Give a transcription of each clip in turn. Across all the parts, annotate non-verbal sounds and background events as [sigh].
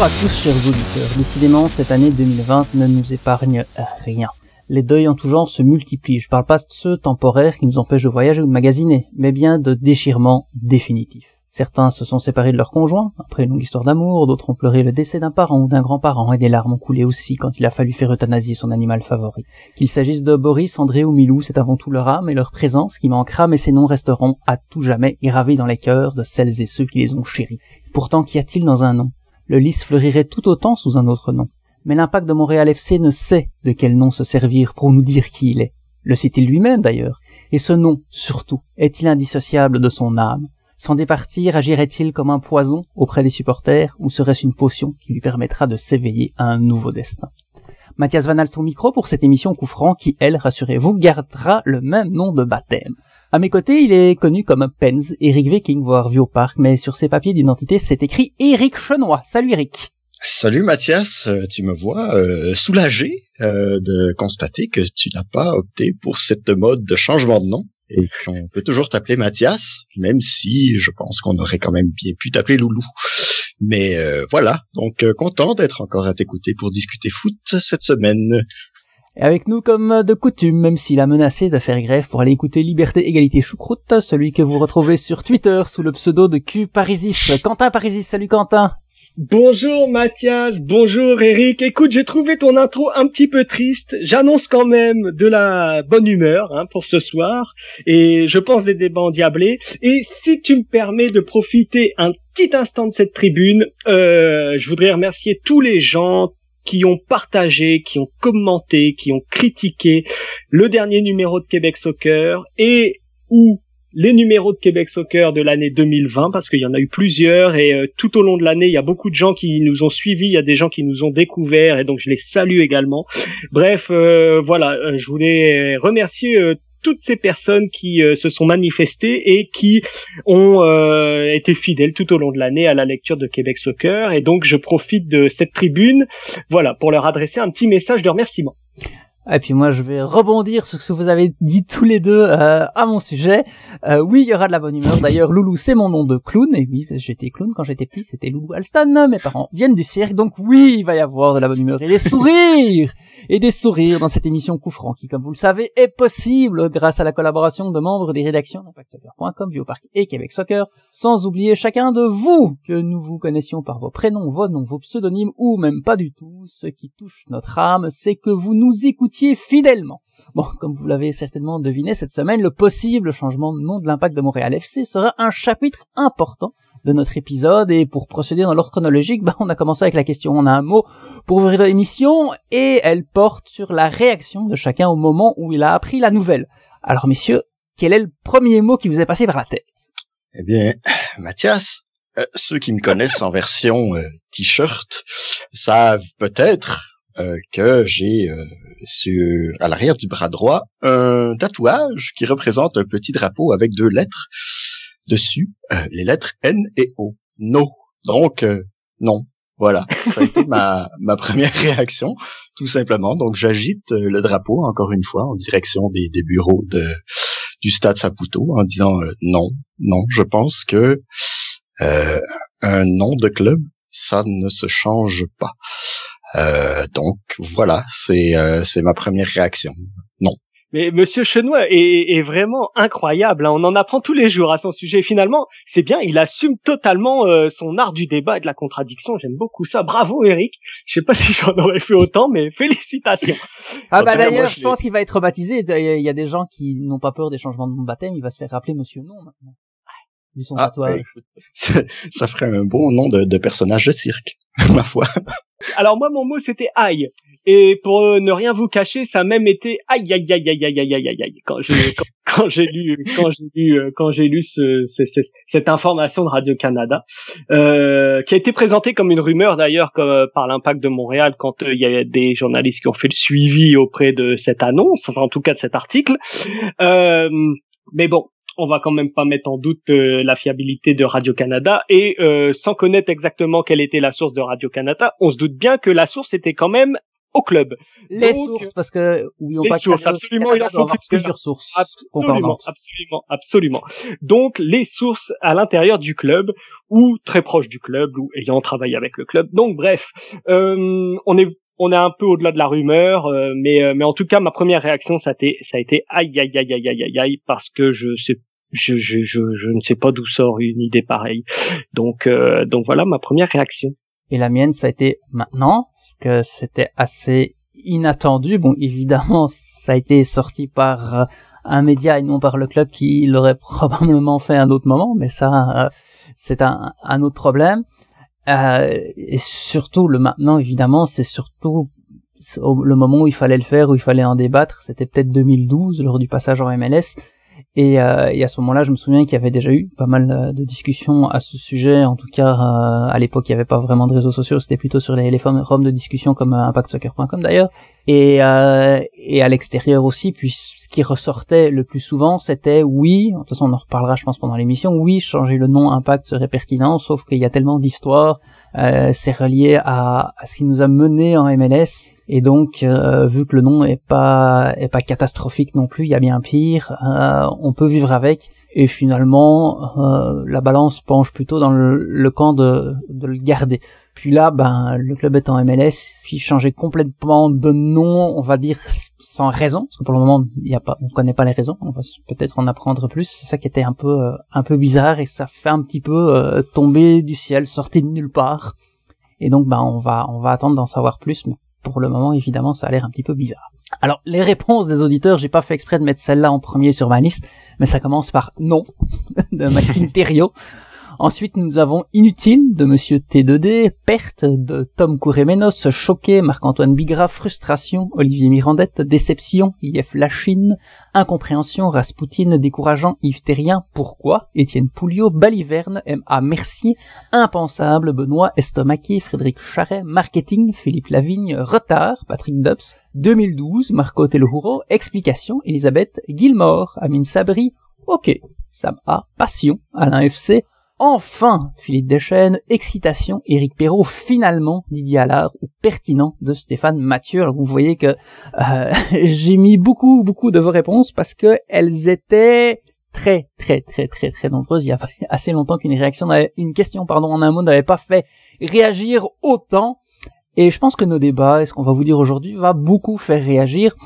Bonjour à tous chers auditeurs, décidément cette année 2020 ne nous épargne rien. Les deuils en tout genre se multiplient, je parle pas de ceux temporaires qui nous empêchent de voyager ou de magasiner, mais bien de déchirements définitifs. Certains se sont séparés de leur conjoint, après une longue histoire d'amour, d'autres ont pleuré le décès d'un parent ou d'un grand-parent, et des larmes ont coulé aussi quand il a fallu faire euthanasier son animal favori. Qu'il s'agisse de Boris, André ou Milou, c'est avant tout leur âme et leur présence qui manquera, mais ces noms resteront à tout jamais gravés dans les cœurs de celles et ceux qui les ont chéris. Pourtant, qu'y a-t-il dans un nom? Le lys fleurirait tout autant sous un autre nom. Mais l'impact de Montréal FC ne sait de quel nom se servir pour nous dire qui il est. Le sait-il lui-même d'ailleurs? Et ce nom, surtout, est-il indissociable de son âme? S'en départir agirait-il comme un poison auprès des supporters ou serait-ce une potion qui lui permettra de s'éveiller à un nouveau destin? Mathias Van son micro pour cette émission coup franc qui, elle, rassurez-vous, gardera le même nom de baptême. À mes côtés, il est connu comme Pens, Eric Viking, voire vu au parc, mais sur ses papiers d'identité, c'est écrit Eric Chenois. Salut Eric Salut Mathias, euh, tu me vois euh, soulagé euh, de constater que tu n'as pas opté pour cette mode de changement de nom et qu'on peut toujours t'appeler Mathias, même si je pense qu'on aurait quand même bien pu t'appeler Loulou. Mais voilà, donc content d'être encore à t'écouter pour discuter foot cette semaine. Et avec nous comme de coutume, même s'il a menacé de faire grève pour aller écouter Liberté, Égalité, Choucroute, celui que vous retrouvez sur Twitter sous le pseudo de Q Parisis. Quentin Parisis, salut Quentin Bonjour Mathias, bonjour Eric. Écoute, j'ai trouvé ton intro un petit peu triste. J'annonce quand même de la bonne humeur hein, pour ce soir et je pense des débats endiablés. Et si tu me permets de profiter un petit instant de cette tribune, euh, je voudrais remercier tous les gens qui ont partagé, qui ont commenté, qui ont critiqué le dernier numéro de Québec Soccer et ou les numéros de Québec Soccer de l'année 2020 parce qu'il y en a eu plusieurs et euh, tout au long de l'année il y a beaucoup de gens qui nous ont suivis, il y a des gens qui nous ont découverts et donc je les salue également. Bref, euh, voilà, euh, je voulais remercier toutes ces personnes qui se sont manifestées et qui ont été fidèles tout au long de l'année à la lecture de Québec Soccer et donc je profite de cette tribune voilà pour leur adresser un petit message de remerciement. Et puis moi, je vais rebondir sur ce que vous avez dit tous les deux euh, à mon sujet. Euh, oui, il y aura de la bonne humeur. D'ailleurs, Loulou, c'est mon nom de clown. Et oui, j'étais clown quand j'étais petit. C'était Loulou Alston. Mes parents viennent du cirque, donc oui, il va y avoir de la bonne humeur et des sourires et des sourires dans cette émission Coup Franc, qui, comme vous le savez, est possible grâce à la collaboration de membres des rédactions d'ImpactSoccer.com, Biopark et Québec Soccer, sans oublier chacun de vous que nous vous connaissions par vos prénoms, vos noms, vos pseudonymes ou même pas du tout. Ce qui touche notre âme, c'est que vous nous fidèlement. Bon, comme vous l'avez certainement deviné cette semaine, le possible changement de nom de l'impact de Montréal FC sera un chapitre important de notre épisode et pour procéder dans l'ordre chronologique, bah, on a commencé avec la question on a un mot pour ouvrir l'émission et elle porte sur la réaction de chacun au moment où il a appris la nouvelle. Alors messieurs, quel est le premier mot qui vous est passé par la tête? Eh bien, Mathias, euh, ceux qui me connaissent en version euh, t-shirt savent peut-être euh, que j'ai euh, sur à l'arrière du bras droit un tatouage qui représente un petit drapeau avec deux lettres dessus, euh, les lettres N et O. No. Donc non. Voilà, ça a été [laughs] ma, ma première réaction, tout simplement. Donc j'agite le drapeau encore une fois en direction des, des bureaux de du stade Saputo en disant non, non. Je pense que un nom de club, ça ne se change pas. Euh, donc voilà, c'est euh, c'est ma première réaction. Non. Mais Monsieur Chenois est, est vraiment incroyable. Hein. On en apprend tous les jours à son sujet. finalement, c'est bien. Il assume totalement euh, son art du débat et de la contradiction. J'aime beaucoup ça. Bravo, Eric. Je sais pas [laughs] si j'en aurais fait autant, mais félicitations. Ah bah d'ailleurs, je pense qu'il va être baptisé. Il y a des gens qui n'ont pas peur des changements de baptême. Il va se faire rappeler Monsieur Non maintenant. Du son ah, ça, ferait un bon nom de, de personnage de cirque, [laughs] ma foi. Alors moi mon mot c'était aïe. Et pour ne rien vous cacher ça a même été aïe aïe aïe aïe aïe aïe aïe aïe aïe quand j'ai [laughs] quand, j'ai lu quand j'ai lu quand j'ai lu ce, cette information de Radio Canada euh, qui a été présentée comme une rumeur d'ailleurs par l'impact de Montréal quand il y a des journalistes qui ont fait le suivi auprès de cette annonce enfin en tout cas de cet article. Euh, mais bon on va quand même pas mettre en doute euh, la fiabilité de Radio Canada et euh, sans connaître exactement quelle était la source de Radio Canada, on se doute bien que la source était quand même au club. Les sources, parce que oui, on les sources, absolument, il en faut plusieurs sources. Absolument, absolument, absolument. Donc les sources à l'intérieur du club ou très proche du club ou ayant travaillé avec le club. Donc bref, euh, on est on est un peu au-delà de la rumeur, euh, mais euh, mais en tout cas ma première réaction ça a été ça a été aïe aïe aïe aïe aïe aïe aïe parce que je sais je, je, je, je ne sais pas d'où sort une idée pareille. Donc euh, donc voilà ma première réaction. Et la mienne ça a été maintenant que c'était assez inattendu. Bon évidemment ça a été sorti par un média et non par le club qui l'aurait [laughs] probablement fait à un autre moment, mais ça c'est un, un autre problème. Euh, et surtout, le maintenant, évidemment, c'est surtout le moment où il fallait le faire, où il fallait en débattre. C'était peut-être 2012, lors du passage en MLS. Et, euh, et à ce moment-là, je me souviens qu'il y avait déjà eu pas mal euh, de discussions à ce sujet. En tout cas, euh, à l'époque, il n'y avait pas vraiment de réseaux sociaux. C'était plutôt sur les, les forums de discussion comme impactsoccer.com d'ailleurs. Et, et à l'extérieur aussi, puis ce qui ressortait le plus souvent, c'était oui, de toute façon on en reparlera je pense pendant l'émission, oui, changer le nom Impact serait pertinent, sauf qu'il y a tellement d'histoires, c'est relié à, à, ce qui nous a mené en MLS, et donc, euh, vu que le nom est pas est pas catastrophique non plus, il y a bien pire, euh, on peut vivre avec. Et finalement, euh, la balance penche plutôt dans le, camp de, de, le garder. Puis là, ben, le club est en MLS, qui changeait complètement de nom, on va dire sans raison, parce que pour le moment, il y a pas, on connaît pas les raisons. On va peut-être en apprendre plus. C'est ça qui était un peu un peu bizarre et ça fait un petit peu tomber du ciel, sortir de nulle part. Et donc, ben, on va on va attendre d'en savoir plus. Mais pour le moment, évidemment, ça a l'air un petit peu bizarre. Alors, les réponses des auditeurs, j'ai pas fait exprès de mettre celle-là en premier sur ma liste, mais ça commence par non, [laughs] de Maxime Thériault. Ensuite, nous avons Inutile de Monsieur T2D, Perte de Tom Kouremenos, Choqué, Marc-Antoine Bigra, Frustration, Olivier Mirandette, Déception, IF Lachine, Incompréhension, Raspoutine, Décourageant, Yves Terrien, Pourquoi, Étienne Pouliot, Baliverne, M.A. Merci, Impensable, Benoît Estomaqué, Frédéric Charret, Marketing, Philippe Lavigne, Retard, Patrick Dubs, 2012, Marco Telohuro, Explication, Elisabeth Gilmore, Amine Sabri, Ok, Sam A, Passion, Alain FC, Enfin, Philippe Deschênes, Excitation, Éric Perrault, finalement Didier Allard ou Pertinent de Stéphane Mathieu. Alors vous voyez que euh, [laughs] j'ai mis beaucoup, beaucoup de vos réponses parce que elles étaient très, très, très, très, très nombreuses. Il y a [laughs] assez longtemps qu'une réaction, une question, pardon, en un mot n'avait pas fait réagir autant. Et je pense que nos débats, et ce qu'on va vous dire aujourd'hui, va beaucoup faire réagir.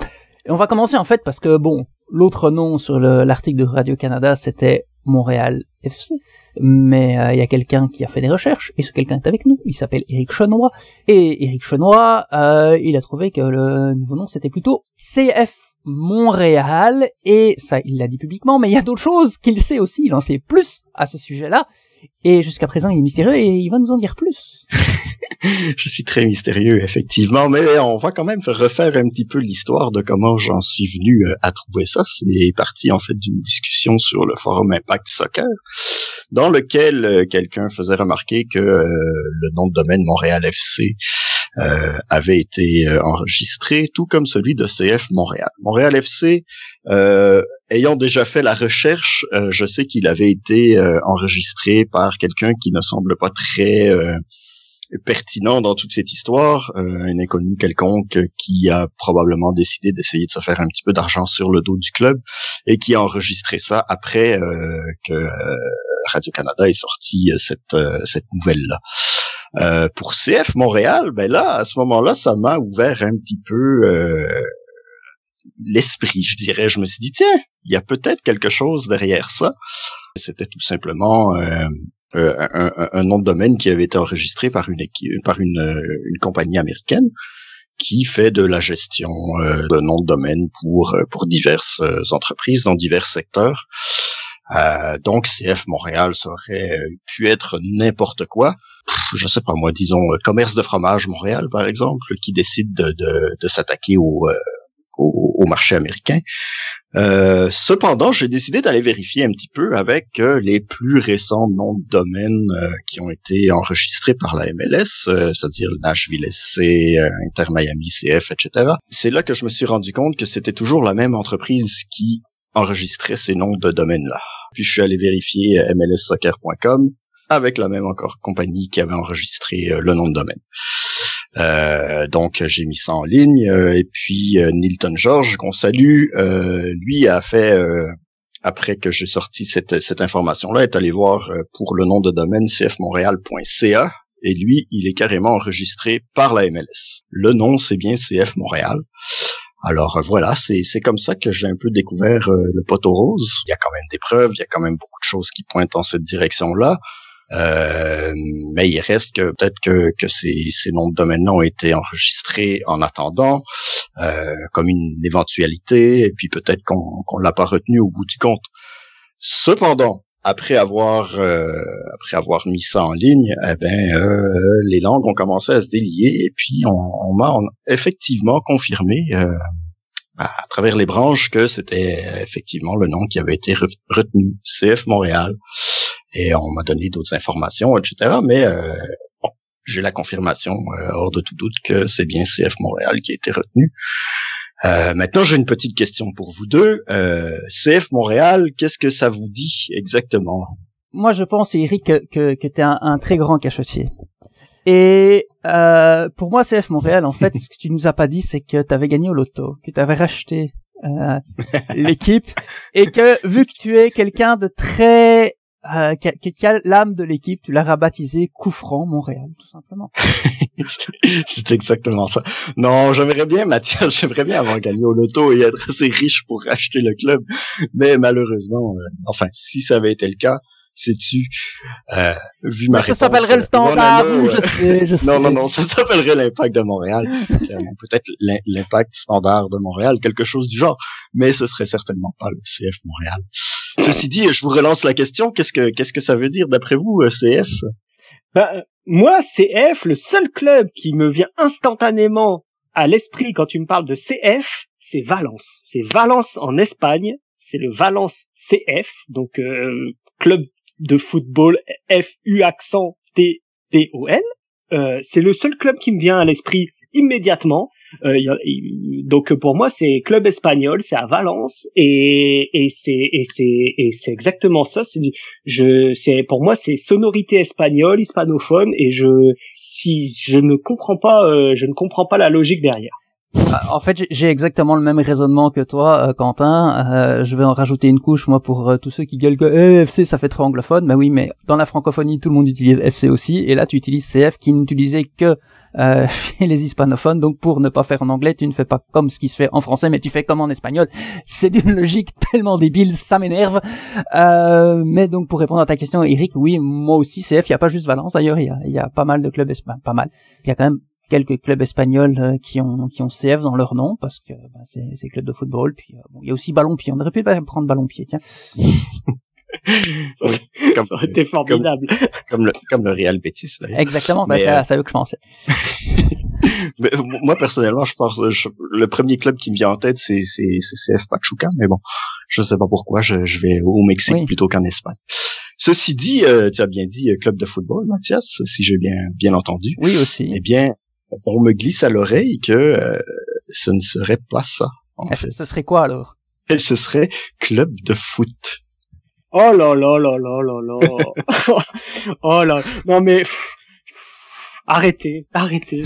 Et on va commencer en fait parce que bon, l'autre nom sur l'article de Radio Canada, c'était Montréal FC mais euh, il y a quelqu'un qui a fait des recherches, et ce quelqu'un est avec nous, il s'appelle Eric Chenois, et Eric Chenois, euh, il a trouvé que le nouveau nom c'était plutôt CF Montréal, et ça il l'a dit publiquement, mais il y a d'autres choses qu'il sait aussi, il en sait plus à ce sujet-là, et jusqu'à présent il est mystérieux et il va nous en dire plus. [laughs] je suis très mystérieux, effectivement, mais on va quand même refaire un petit peu l'histoire de comment j'en suis venu euh, à trouver ça. C'est parti en fait d'une discussion sur le forum Impact Soccer, dans lequel euh, quelqu'un faisait remarquer que euh, le nom de domaine Montréal FC avait été enregistré, tout comme celui de CF Montréal. Montréal FC, ayant déjà fait la recherche, je sais qu'il avait été enregistré par quelqu'un qui ne semble pas très pertinent dans toute cette histoire, euh, un inconnu quelconque qui a probablement décidé d'essayer de se faire un petit peu d'argent sur le dos du club et qui a enregistré ça après euh, que euh, Radio-Canada ait sorti cette, cette nouvelle-là. pour CF Montréal, ben là, à ce moment-là, ça m'a ouvert un petit peu l'esprit, je dirais. Je me suis dit, tiens, il y a peut-être quelque chose derrière ça. C'était tout simplement euh, un, un, nom de domaine qui avait été enregistré par une par une, euh, une compagnie américaine qui fait de la gestion euh, de noms de domaine pour pour diverses entreprises dans divers secteurs. donc CF Montréal ça aurait pu être n'importe quoi. Je sais pas moi, disons commerce de fromage Montréal par exemple, qui décide de, de, de s'attaquer au au, marché américain. Euh, cependant, j'ai décidé d'aller vérifier un petit peu avec euh, les plus récents noms de domaine euh, qui ont été enregistrés par la MLS, c'est-à-dire Nashville SC, Inter Miami CF, etc. C'est là que je me suis rendu compte que c'était toujours la même entreprise qui enregistrait ces noms de domaine-là. Puis je suis allé vérifier mlssoccer.com avec la même encore compagnie qui avait enregistré le nom de domaine. Euh, donc j'ai mis ça en ligne euh, et puis euh, Nilton George qu'on salue, lui a fait après que j'ai sorti cette, cette information-là, est allé voir pour le nom de domaine cfmontréal.ca et lui, il est carrément enregistré par la MLS. Le nom, c'est bien CF Montréal. Alors voilà, c'est c'est comme ça que j'ai un peu découvert le poteau rose. Il y a quand même des preuves, il y a quand même beaucoup de choses qui pointent dans cette direction-là. Euh, mais il reste que peut-être que, que ces, ces noms de domaine ont été enregistrés en attendant, euh, comme une éventualité, et puis peut-être qu'on qu'on l'a pas retenu au bout du compte. Cependant, après avoir euh, après avoir mis ça en ligne, eh ben euh, les langues ont commencé à se délier et puis on, on m'a effectivement confirmé euh, à travers les branches que c'était effectivement le nom qui avait été retenu, CF Montréal. Et on m'a donné d'autres informations, etc. Mais euh, bon, j'ai la confirmation euh, hors de tout doute que c'est bien CF Montréal qui a été retenu. Euh, maintenant, j'ai une petite question pour vous deux. CF Montréal, qu'est-ce que ça vous dit exactement? Moi, je pense, Eric, que, que, que tu es un, un, très grand cachotier. Et euh, pour moi, CF Montréal, en fait, ce que tu nous as pas dit, c'est que tu avais gagné au loto, que tu avais racheté euh, [laughs] l'équipe, et que vu que tu es quelqu'un de très euh, qui, a, l'âme de l'équipe, tu l'as rebaptisé Coup franc Montréal, tout simplement. [laughs] c'est exactement ça. Non, j'aimerais bien, Mathias, [laughs] j'aimerais bien avoir gagné au loto et être assez riche pour racheter le club, mais malheureusement, euh, enfin, si ça avait été le cas, sais-tu, euh, vu ma Ça s'appellerait le euh, standard, je sais, je sais. [laughs] Non, non, non, ça s'appellerait l'impact de Montréal. Peut-être l'impact standard de Montréal, quelque chose du genre. Mais ce serait certainement pas le CF Montréal. Ceci dit, je vous relance la question. Qu'est-ce que, qu'est-ce que ça veut dire d'après vous, euh, CF? Ben, moi, CF, le seul club qui me vient instantanément à l'esprit quand tu me parles de CF, c'est Valence. C'est Valence en Espagne. C'est le Valence CF, donc euh, club de football F-U accent T-P-O-L. Euh, c'est le seul club qui me vient à l'esprit immédiatement. Euh, donc pour moi c'est club espagnol, c'est à Valence et, et c'est et c'est et c'est exactement ça. C'est je c'est pour moi c'est sonorité espagnole, hispanophone et je si je ne comprends pas euh, je ne comprends pas la logique derrière. En fait, j'ai exactement le même raisonnement que toi, euh, Quentin. Euh, je vais en rajouter une couche, moi, pour euh, tous ceux qui gueulent que eh, FC, ça fait trop anglophone. Mais oui, mais dans la francophonie, tout le monde utilise FC aussi. Et là, tu utilises CF qui n'utilisait que [laughs] chez les hispanophones. Donc, pour ne pas faire en anglais, tu ne fais pas comme ce qui se fait en français, mais tu fais comme en espagnol. C'est d'une logique [laughs] tellement débile, ça m'énerve. mais donc, pour répondre à ta question, Eric, oui, moi aussi, CF, il n'y a pas juste Valence. D'ailleurs, il y a, y a pas mal de clubs espagnols. Pas mal. Il y a quand même quelques clubs espagnols euh, qui ont qui ont CF dans leur nom parce que bah, c'est c'est club de football puis euh, bon, il y a aussi ballon pied on aurait pu prendre ballon pied tiens. [laughs] Ça, aurait été formidable. [laughs] comme, le comme le Real Betis d'ailleurs. Exactement bah, c'est à ça que je pensais. [laughs] Mais, moi personnellement je pense le premier club qui me vient en tête c'est c'est CF Pachuca mais bon je sais pas pourquoi je, je vais au Mexique plutôt qu'en Espagne. Ceci dit, euh, tu as bien dit club de football, Mathias, si j'ai bien bien entendu. Oui aussi. Eh bien, on me glisse à l'oreille que euh, ce ne serait pas ça. Eh, ce serait quoi alors? Et ce serait club de foot. Oh là là là là là là. [laughs] oh là. Non mais arrêtez, arrêtez.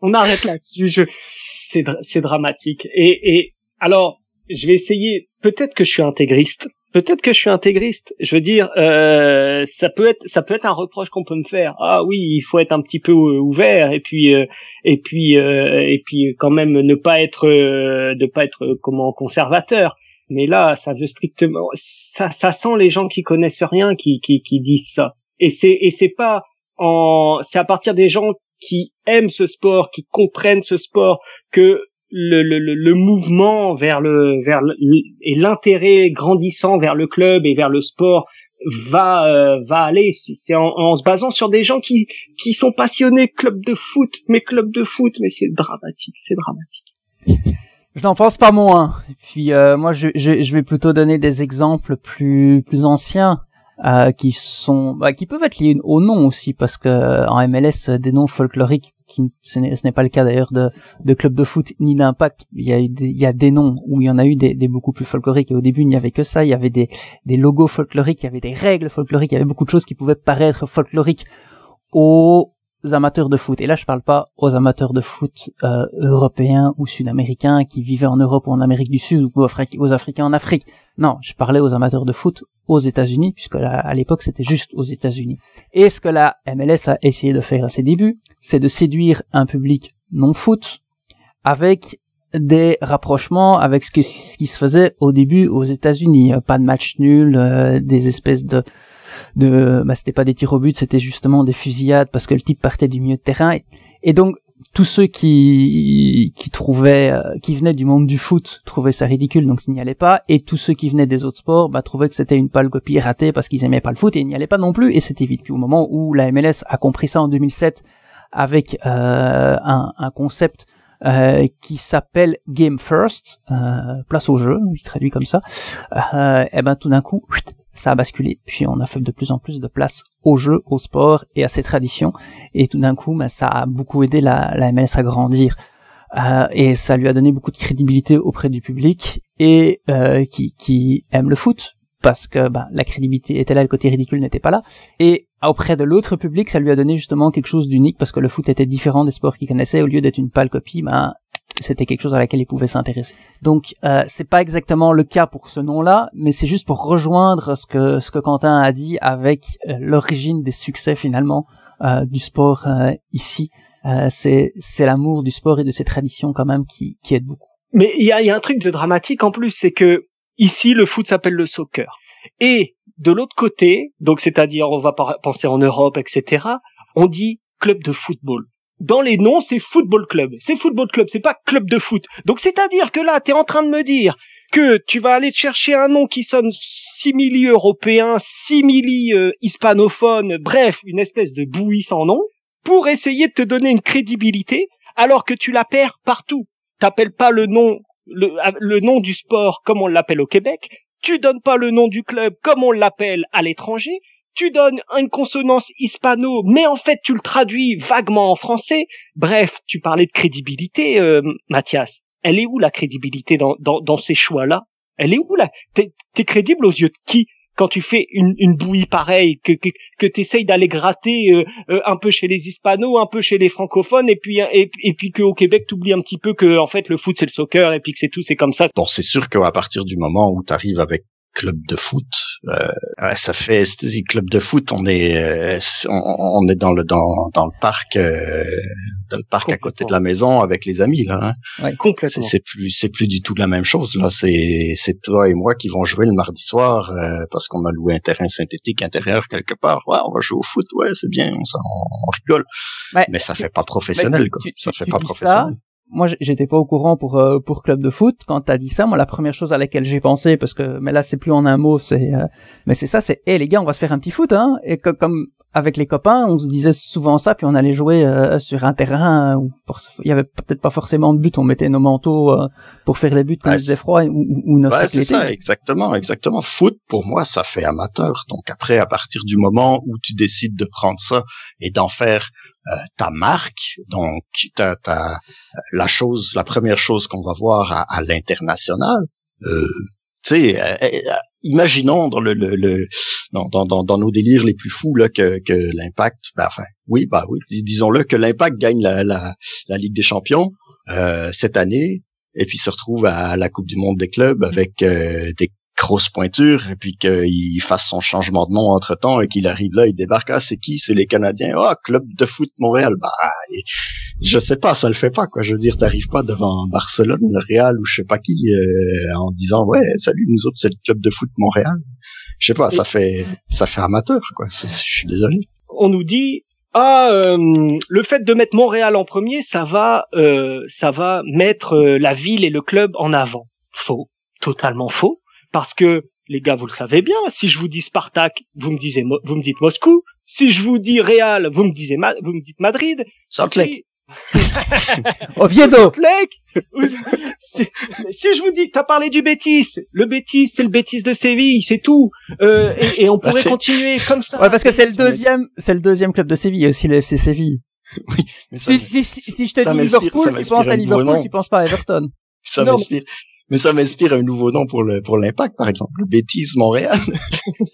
on arrête là-dessus. Je... C'est c'est dramatique. Et et alors je vais essayer. Peut-être que je suis intégriste peut-être que je suis intégriste. Je veux dire, euh, ça peut être, ça peut être un reproche qu'on peut me faire. Ah oui, il faut être un petit peu euh, ouvert et puis euh, et puis euh, et puis quand même ne pas être ne pas être comment conservateur. Mais là, ça veut strictement, ça, ça sent les gens qui connaissent rien qui qui, qui disent ça. Et c'est et c'est pas en, c'est à partir des gens qui aiment ce sport, qui comprennent ce sport, que le, le, le, mouvement vers le vers et l'intérêt grandissant vers le club et vers le sport va euh, va aller. C'est en, en, se basant sur des gens qui qui sont passionnés club de foot mais club de foot mais c'est dramatique c'est dramatique. Je n'en pense pas moins. Puis euh, moi je, je, je vais plutôt donner des exemples plus plus anciens euh, qui sont bah, qui peuvent être liés au nom aussi parce que en MLS des noms folkloriques ce n'est pas le cas d'ailleurs de, de club de foot ni d'impact. Il y a des, il y a des noms où il y en a eu des, beaucoup plus folkloriques et au début il n'y avait que ça. Il y avait des, des logos folkloriques, il y avait des règles folkloriques, il y avait beaucoup de choses qui pouvaient paraître folkloriques amateurs de foot. Et là, je parle pas aux amateurs de foot euh, européens ou sud-américains qui vivaient en Europe ou en Amérique du Sud ou aux, Africains en Afrique. Non, je parlais aux amateurs de foot aux États-Unis, puisque à l'époque c'était juste aux États-Unis. Et ce que la MLS a essayé de faire à ses débuts, c'est de séduire un public non foot avec des rapprochements avec ce, qui se faisait au début aux États-Unis. Pas de match nul, euh, des espèces de de bah, c'était pas des tirs au but, c'était justement des fusillades parce que le type partait du milieu de terrain. Et, donc tous ceux qui trouvaient euh, qui venaient du monde du foot trouvaient ça ridicule donc ils n'y allaient pas et tous ceux qui venaient des autres sports bah trouvaient que c'était une pâle copie ratée parce qu'ils aimaient pas le foot et ils n'y allaient pas non plus et c'était vite puis au moment où la MLS a compris ça en 2007 avec euh, un, concept euh, qui s'appelle Game First, euh, place au jeu, il traduit comme ça. et eh ben tout d'un coup, ça a basculé. Puis on a fait de plus en plus de place au jeu, au sport et à ses traditions. Et tout d'un coup, ben, ça a beaucoup aidé la, la MLS à grandir. Euh, et ça lui a donné beaucoup de crédibilité auprès du public et euh, qui, qui aime le foot parce que ben, la crédibilité était là, le côté ridicule n'était pas là. Et auprès de l'autre public, ça lui a donné justement quelque chose d'unique parce que le foot était différent des sports qu'il connaissait. Au lieu d'être une pâle copie, ben, c'était quelque chose à laquelle il pouvait s'intéresser. Donc euh, c'est pas exactement le cas pour ce nom-là, mais c'est juste pour rejoindre ce que ce que Quentin a dit avec euh, l'origine des succès finalement euh, du sport euh, ici. Euh, c'est c'est l'amour du sport et de ses traditions quand même qui qui aide beaucoup. Mais il y a, y a un truc de dramatique en plus, c'est que ici le foot s'appelle le soccer et de l'autre côté, donc c'est-à-dire on va penser en Europe, etc. On dit club de football dans les noms, c'est football club. C'est football club, c'est pas club de foot. Donc c'est-à-dire que là, tu es en train de me dire que tu vas aller chercher un nom qui sonne simili européen, simili euh, hispanophone, bref, une espèce de bouillie sans nom, pour essayer de te donner une crédibilité, alors que tu la perds partout. T'appelles pas le nom, le, le nom du sport comme on l'appelle au Québec, tu donnes pas le nom du club comme on l'appelle à l'étranger, tu donnes une consonance hispano, mais en fait tu le traduis vaguement en français. Bref, tu parlais de crédibilité, euh, Mathias. Elle est où la crédibilité dans, ces choix-là? Elle est où là T'es es crédible aux yeux de qui? Quand tu fais une, une bouillie pareille, que, que, que tu essayes d'aller gratter euh, euh, un peu chez les hispanos, un peu chez les francophones, et puis et, et puis qu'au Québec, tu oublies un petit peu que en fait le foot c'est le soccer, et puis que c'est tout, c'est comme ça. Bon, c'est sûr qu'à partir du moment où tu arrives avec club de foot. Euh, ça fait club de foot. On est euh, on, est dans le dans dans le parc euh, dans le parc à côté de la maison avec les amis là. Hein. complètement. C'est plus c'est plus du tout la même chose là. C'est c'est toi et moi qui vont jouer le mardi soir parce qu'on a loué un terrain synthétique intérieur quelque part. Ouais, on va jouer au foot. Ouais, c'est bien. On, on, rigole. mais ça fait pas professionnel quoi. ça fait pas professionnel moi j'étais pas au courant pour euh, pour club de foot. Quand t'as dit ça moi la première chose à laquelle j'ai pensé parce que mais là c'est plus en un mot c'est euh, mais c'est ça c'est hé les gars on va se faire un petit foot hein. Et que, comme avec les copains on se disait souvent ça puis on allait jouer euh, sur un terrain où il y avait peut-être pas forcément de but. On mettait nos manteaux pour faire les buts quand il faisait froid ou, ou nos ouais, c'est ça exactement exactement. Foot pour moi ça fait amateur. Donc après à partir du moment où tu décides de prendre ça et d'en faire euh, ta marque, donc ta, ta, la chose, la première chose qu'on va voir à, à l'international. Euh, tu sais, euh, imaginons dans le, le, le dans, dans, dans, nos délires les plus fous là que, que l'impact, ben, enfin, oui, bah oui, disons-le que l'impact gagne la, la, la Ligue des Champions euh, cette année et puis se retrouve à la Coupe du Monde des clubs avec euh, des grosse pointure et puis qu'il fasse son changement de nom entre temps et qu'il arrive là, il débarque. Ah, c'est qui? C'est les Canadiens. Ah, club de foot Montréal. Bah, je sais pas, ça le fait pas, quoi. Je veux dire, t'arrives pas devant Barcelone, le Real ou je sais pas qui, euh, en disant, ouais, salut, nous autres, c'est le club de foot Montréal. Je sais pas, ça fait, ça fait amateur, quoi. Je suis désolé. On nous dit, ah, euh, le fait de mettre Montréal en premier, ça va, euh, ça va mettre la ville et le club en avant. Faux, totalement faux parce que les gars, vous le savez bien, si je vous dis Spartak, vous me disiez, vous me dites Moscou. Si je vous dis Real, vous me disiez, vous me dites Madrid. Salt Lake. [laughs] Oviedo. si, si je vous dis, t'as parlé du Bétis, le Bétis, c'est le Bétis de Séville, c'est tout. Euh, et, et, on pourrait [laughs] continuer comme ça. Ouais, parce que c'est le deuxième, c'est le deuxième club de Séville, aussi le FC Séville. [laughs] Oui, mais ça, si, si, si, je te dis Liverpool, tu penses à Liverpool, tu penses pas à Everton. Ça m'inspire mais ça m'inspire un nouveau nom pour le pour l'impact par exemple le bêtise Montréal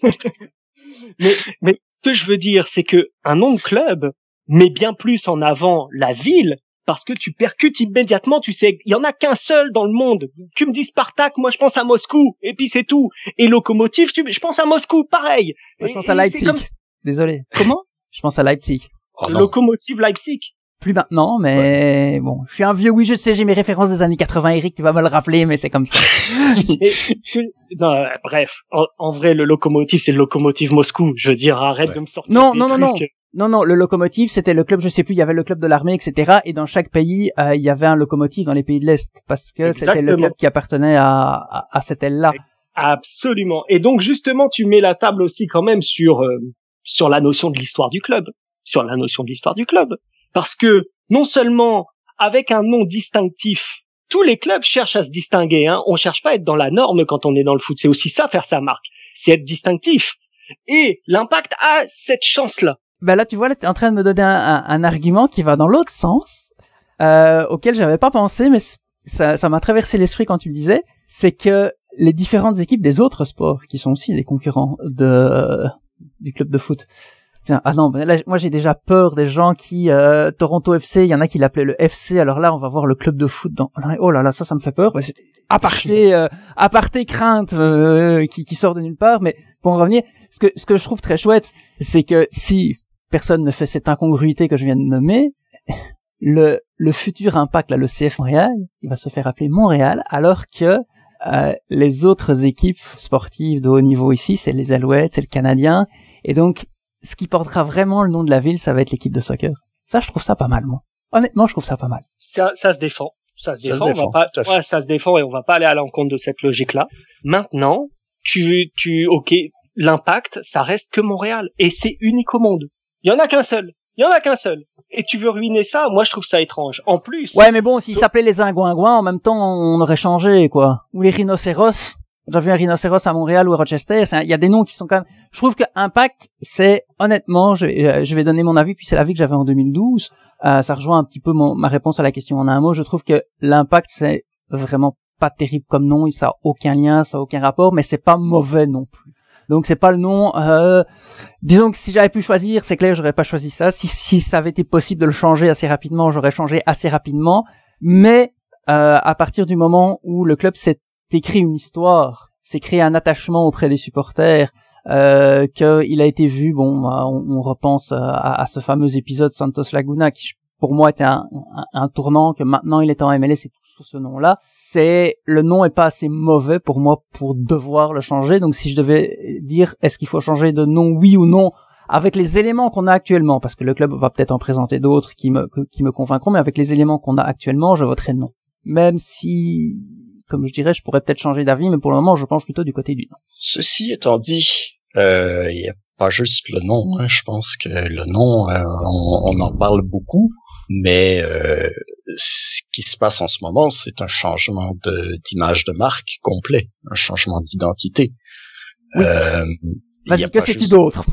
[laughs] mais mais ce que je veux dire c'est que un nom de club met bien plus en avant la ville parce que tu percutes immédiatement, tu sais, il y en a qu'un seul dans le monde. Tu me dis Spartak, moi je pense à Moscou, et puis c'est tout. Et Locomotive, tu, je pense à Moscou, pareil. je pense à Leipzig. Désolé. Comment? Je pense à Leipzig. Oh Locomotive Leipzig. Plus maintenant, mais bon, je suis un vieux, oui, je sais, j'ai mes références des années 80, Eric, tu vas me le rappeler, mais c'est comme ça. [laughs] non, bref, en, vrai, le locomotive, c'est le locomotive Moscou. Je veux dire, arrête de me sortir. Non, non, non, non. Non, non, le locomotive, c'était le club, je sais plus, il y avait le club de l'armée, etc. Et dans chaque pays, euh, il y avait un locomotive dans les pays de l'Est, parce que c'était le club qui appartenait à, à, cette aile-là. Absolument. Et donc, justement, tu mets la table aussi quand même sur, euh, sur la notion de l'histoire du club. Sur la notion de l'histoire du club. Parce que, non seulement, avec un nom distinctif, tous les clubs cherchent à se distinguer. Hein. On cherche pas à être dans la norme quand on est dans le foot. C'est aussi ça, faire sa marque. C'est être distinctif. Et l'impact a cette chance-là ben là, tu vois, là, es en train de me donner un, un, argument qui va dans l'autre sens, euh, auquel j'avais pas pensé, mais ça, ça m'a traversé l'esprit quand tu le disais. C'est que les différentes équipes des autres sports, qui sont aussi des concurrents de du club de foot. Ah non, là, moi j'ai déjà peur des gens qui euh, Toronto FC, il y en a qui l'appelaient le FC. Alors là, on va voir le club de foot dans. Oh là là, ça, ça me fait peur. Aparté, euh, aparté crainte euh, qui, qui sort de nulle part. Mais pour en revenir, ce que ce que je trouve très chouette, c'est que si personne ne fait cette incongruité que je viens de nommer, le, le futur impact, là, le CF Montréal, il va se faire appeler Montréal, alors que euh, les autres équipes sportives de haut niveau ici, c'est les Alouettes, c'est le Canadien, et donc ce qui portera vraiment le nom de la ville, ça va être l'équipe de soccer. Ça, je trouve ça pas mal, moi. Honnêtement, je trouve ça pas mal. Ça, ça se défend. Ça se défend. on va pas, ça se défend et on va pas aller à l'encontre de cette logique-là. Maintenant, tu, tu, ok, l'impact, ça reste que Montréal et c'est unique au monde. Il y en a qu'un seul. Il y en a qu'un seul. Et tu veux ruiner ça? Moi, je trouve ça étrange. En plus. Ouais, mais bon, s'il s'appelait les Ingouingouins, en même temps, on aurait changé, quoi. Ou les rhinocéros. J'ai vu un rhinocéros à Montréal ou à Rochester. Il y a des noms qui sont quand même. Je trouve que Impact, c'est honnêtement, je, euh, je, vais donner mon avis, puis c'est l'avis que j'avais en 2012. Euh, ça rejoint un petit peu mon, ma réponse à la question en un mot. Je trouve que l'Impact, c'est vraiment pas terrible comme nom. Ça a aucun lien, ça a aucun rapport, mais c'est pas mauvais non plus. Donc c'est pas le nom. Euh, disons que si j'avais pu choisir, c'est clair, j'aurais pas choisi ça. Si, si ça avait été possible de le changer assez rapidement, j'aurais changé assez rapidement. Mais euh, à partir du moment où le club s'est écrit une histoire, s'est créé un attachement auprès des supporters, euh, qu'il a été vu, bon, bah, on, repense à, à, ce fameux épisode Santos Laguna qui pour moi était un, un, tournant, que maintenant il est en MLS et sous ce nom-là, c'est le nom est pas assez mauvais pour moi pour devoir le changer. Donc si je devais dire est-ce qu'il faut changer de nom oui ou non avec les éléments qu'on a actuellement, parce que le club va peut-être en présenter d'autres qui me qui me convaincront, mais avec les éléments qu'on a actuellement, je voterai non. Même si, comme je dirais, je pourrais peut-être changer d'avis, mais pour le moment, je penche plutôt du côté du non. Ceci étant dit, euh, il n'y a pas juste le nom. Hein. Je pense que le nom, euh, on, en parle beaucoup, mais euh, ce qui se passe en ce moment, c'est un changement d'image de marque complet, un changement d'identité. Euh, vas-y, que sais-tu d'autre?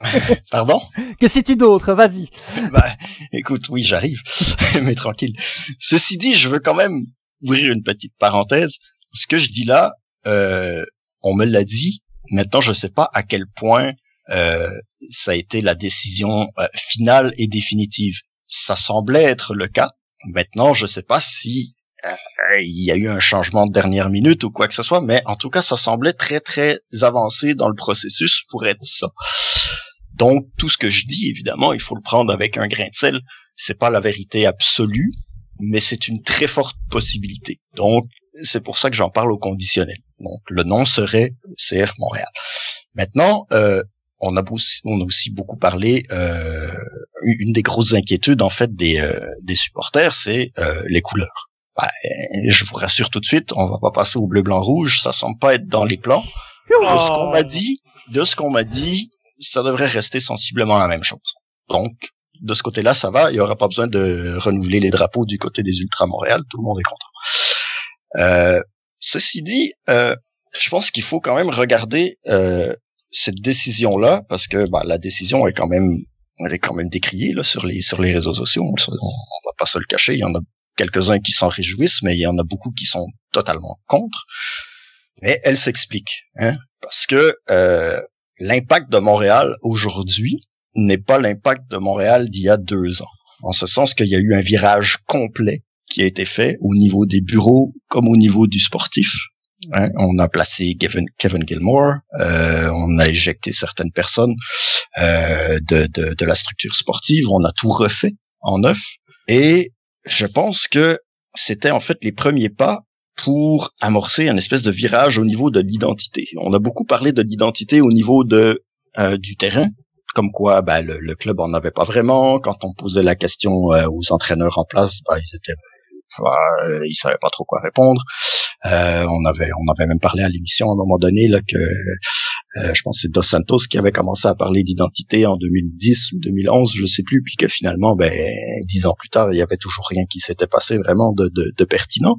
[laughs] Pardon? Que sais-tu d'autre? Vas-y. bah, écoute, oui, j'arrive, [laughs] mais tranquille. Ceci dit, je veux quand même ouvrir une petite parenthèse. Ce que je dis là, euh, on me l'a dit. Maintenant, je ne sais pas à quel point euh, ça a été la décision euh, finale et définitive. Ça semblait être le cas. Maintenant, je sais pas si euh, il y a eu un changement de dernière minute ou quoi que ce soit, mais en tout cas, ça semblait très très avancé dans le processus pour être ça. Donc, tout ce que je dis, évidemment, il faut le prendre avec un grain de sel. C'est pas la vérité absolue, mais c'est une très forte possibilité. Donc, c'est pour ça que j'en parle au conditionnel. Donc, le nom serait CF Montréal. Maintenant, euh, on a, on a aussi beaucoup parlé. Euh, une des grosses inquiétudes en fait des, euh, des supporters, c'est euh, les couleurs. Ben, je vous rassure tout de suite, on va pas passer au bleu blanc rouge, ça semble pas être dans les plans. De ce qu'on m'a dit, de ce qu'on m'a dit, ça devrait rester sensiblement la même chose. Donc, de ce côté-là, ça va. Il y aura pas besoin de renouveler les drapeaux du côté des Ultra Montréal. Tout le monde est content. Euh, ceci dit, euh, je pense qu'il faut quand même regarder euh, cette décision-là, parce que bah, la décision est quand même, elle est quand même décriée là, sur les sur les réseaux sociaux. On, on va pas se le cacher. Il y en a quelques-uns qui s'en réjouissent, mais il y en a beaucoup qui sont totalement contre. Mais elle s'explique, hein, parce que euh, l'impact de Montréal aujourd'hui, n'est pas l'impact de Montréal d'il y a deux ans. En ce sens qu'il y a eu un virage complet qui a été fait au niveau des bureaux comme au niveau du sportif. Hein, on a placé Kevin, Kevin Gilmore, euh, on a éjecté certaines personnes euh, de, de, la structure sportive, on a tout refait en neuf. Et je pense que c'était en fait les premiers pas pour amorcer un espèce de virage au niveau de l'identité. On a beaucoup parlé de l'identité au niveau de euh, du terrain, comme quoi ben, le, club en avait pas vraiment. Quand on posait la question euh, aux entraîneurs en place, ben, ils étaient euh, ils savaient pas trop quoi répondre. Euh, on avait on avait même parlé à l'émission à un moment donné là que euh, je pense c'est Dos Santos qui avait commencé à parler d'identité en 2010 ou 2011, je sais plus, puis que finalement, ben dix ans plus tard, il y avait toujours rien qui s'était passé vraiment de, de, de pertinent.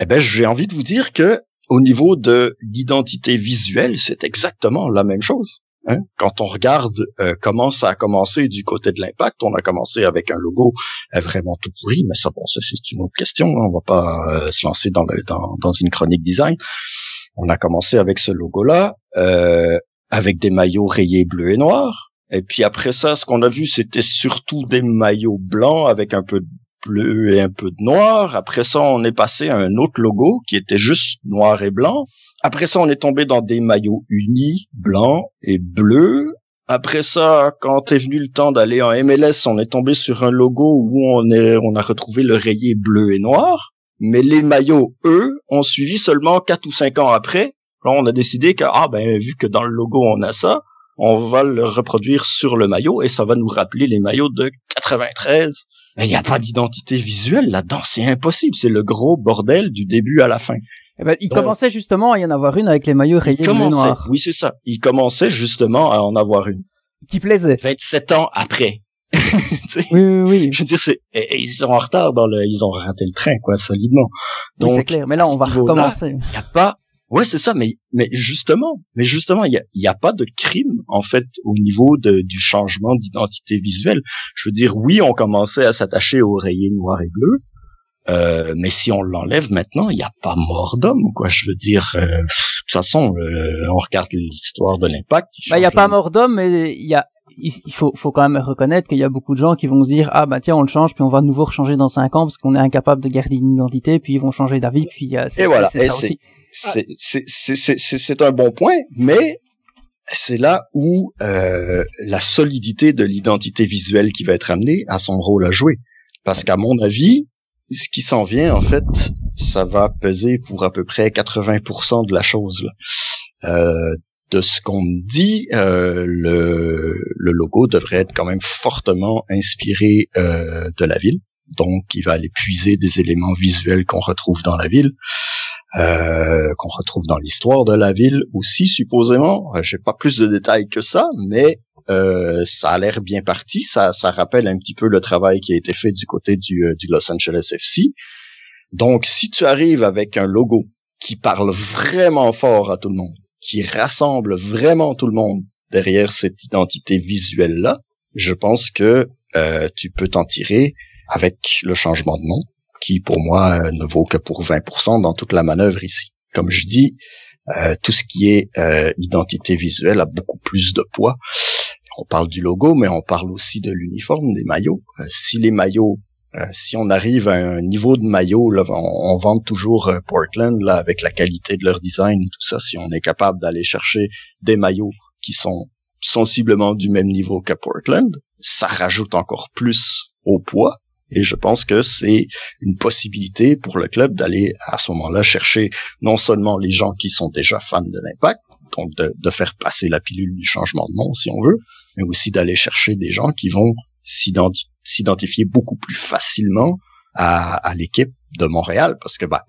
Eh ben, j'ai envie de vous dire que au niveau de l'identité visuelle, c'est exactement la même chose. Hein? Quand on regarde euh, comment ça a commencé du côté de l'impact, on a commencé avec un logo euh, vraiment tout pourri, mais ça, bon, ça c'est une autre question. Hein. On va pas euh, se lancer dans, le, dans, dans, une chronique design. On a commencé avec ce logo-là, avec des maillots rayés bleu et noir. Et puis après ça, ce qu'on a vu, c'était surtout des maillots blancs avec un peu de bleu et un peu de noir. Après ça, on est passé à un autre logo qui était juste noir et blanc. Après ça, on est tombé dans des maillots unis, blancs et bleus. Après ça, quand est venu le temps d'aller en MLS, on est tombé sur un logo où on est, on a retrouvé le rayé bleu et noir. Mais les maillots, eux, ont suivi seulement quatre ou cinq ans après. Là, on a décidé que, ah, ben, vu que dans le logo, on a ça, on va le reproduire sur le maillot et ça va nous rappeler les maillots de 93. Il n'y a pas d'identité visuelle là-dedans, c'est impossible. C'est le gros bordel du début à la fin. Eh ben, il commençait justement à y en avoir une avec les maillots rayés bleu noir. Oui, c'est ça. Il commençait justement à en avoir une. Qui plaisait. 27 ans après. [laughs] oui, oui, oui. Je veux dire, c'est, ils sont en retard dans le, ils ont raté le train, quoi, solidement. Donc, c'est clair. Mais là, on va recommencer. Il n'y a pas, ouais, c'est ça, mais, mais justement, mais justement, il y a, y a pas de crime, en fait, au niveau de, du changement d'identité visuelle. Je veux dire, oui, on commençait à s'attacher aux rayés noirs et bleus, euh, mais si on l'enlève maintenant, il n'y a pas mort d'homme, quoi. Je veux dire, euh, de toute façon, euh, on regarde l'histoire de l'impact. Il n'y bah, a pas mort d'homme, mais il y a, il faut, faut quand même reconnaître qu'il y a beaucoup de gens qui vont se dire ah bah tiens on le change puis on va de nouveau rechanger dans cinq ans parce qu'on est incapable de garder une identité puis ils vont changer d'avis puis et voilà c'est un bon point mais c'est là où la solidité de l'identité visuelle qui va être amenée a son rôle à jouer parce qu'à mon avis ce qui s'en vient, en fait, ça va peser pour à peu près 80% de la chose. Euh, de ce qu'on dit, euh, le, le, logo devrait être quand même fortement inspiré euh, de la ville. Donc, il va aller puiser des éléments visuels qu'on retrouve dans la ville, euh, qu'on retrouve dans l'histoire de la ville aussi, supposément. J'ai pas plus de détails que ça, mais euh, ça a l'air bien parti. Ça, ça rappelle un petit peu le travail qui a été fait du côté du, euh, du Los Angeles FC. Donc, si tu arrives avec un logo qui parle vraiment fort à tout le monde, qui rassemble vraiment tout le monde derrière cette identité visuelle-là, je pense que euh, tu peux t'en tirer avec le changement de nom, qui pour moi ne vaut que pour 20% dans toute la manœuvre ici. Comme je dis, tout ce qui est identité visuelle a beaucoup plus de poids on parle du logo, mais on parle aussi de l'uniforme, des maillots. Euh, si les maillots, euh, si on arrive à un niveau de maillot, là, on, vend toujours euh, Portland là avec la qualité de leur design tout ça. Si on est capable d'aller chercher des maillots qui sont sensiblement du même niveau qu'à Portland, ça rajoute encore plus au poids. Et je pense que c'est une possibilité pour le club d'aller à ce moment-là chercher non seulement les gens qui sont déjà fans de l'impact, donc de, faire passer la pilule du changement de nom si on veut, mais aussi d'aller chercher des gens qui vont s'identifier beaucoup plus facilement à, à l'équipe de Montréal, parce que bah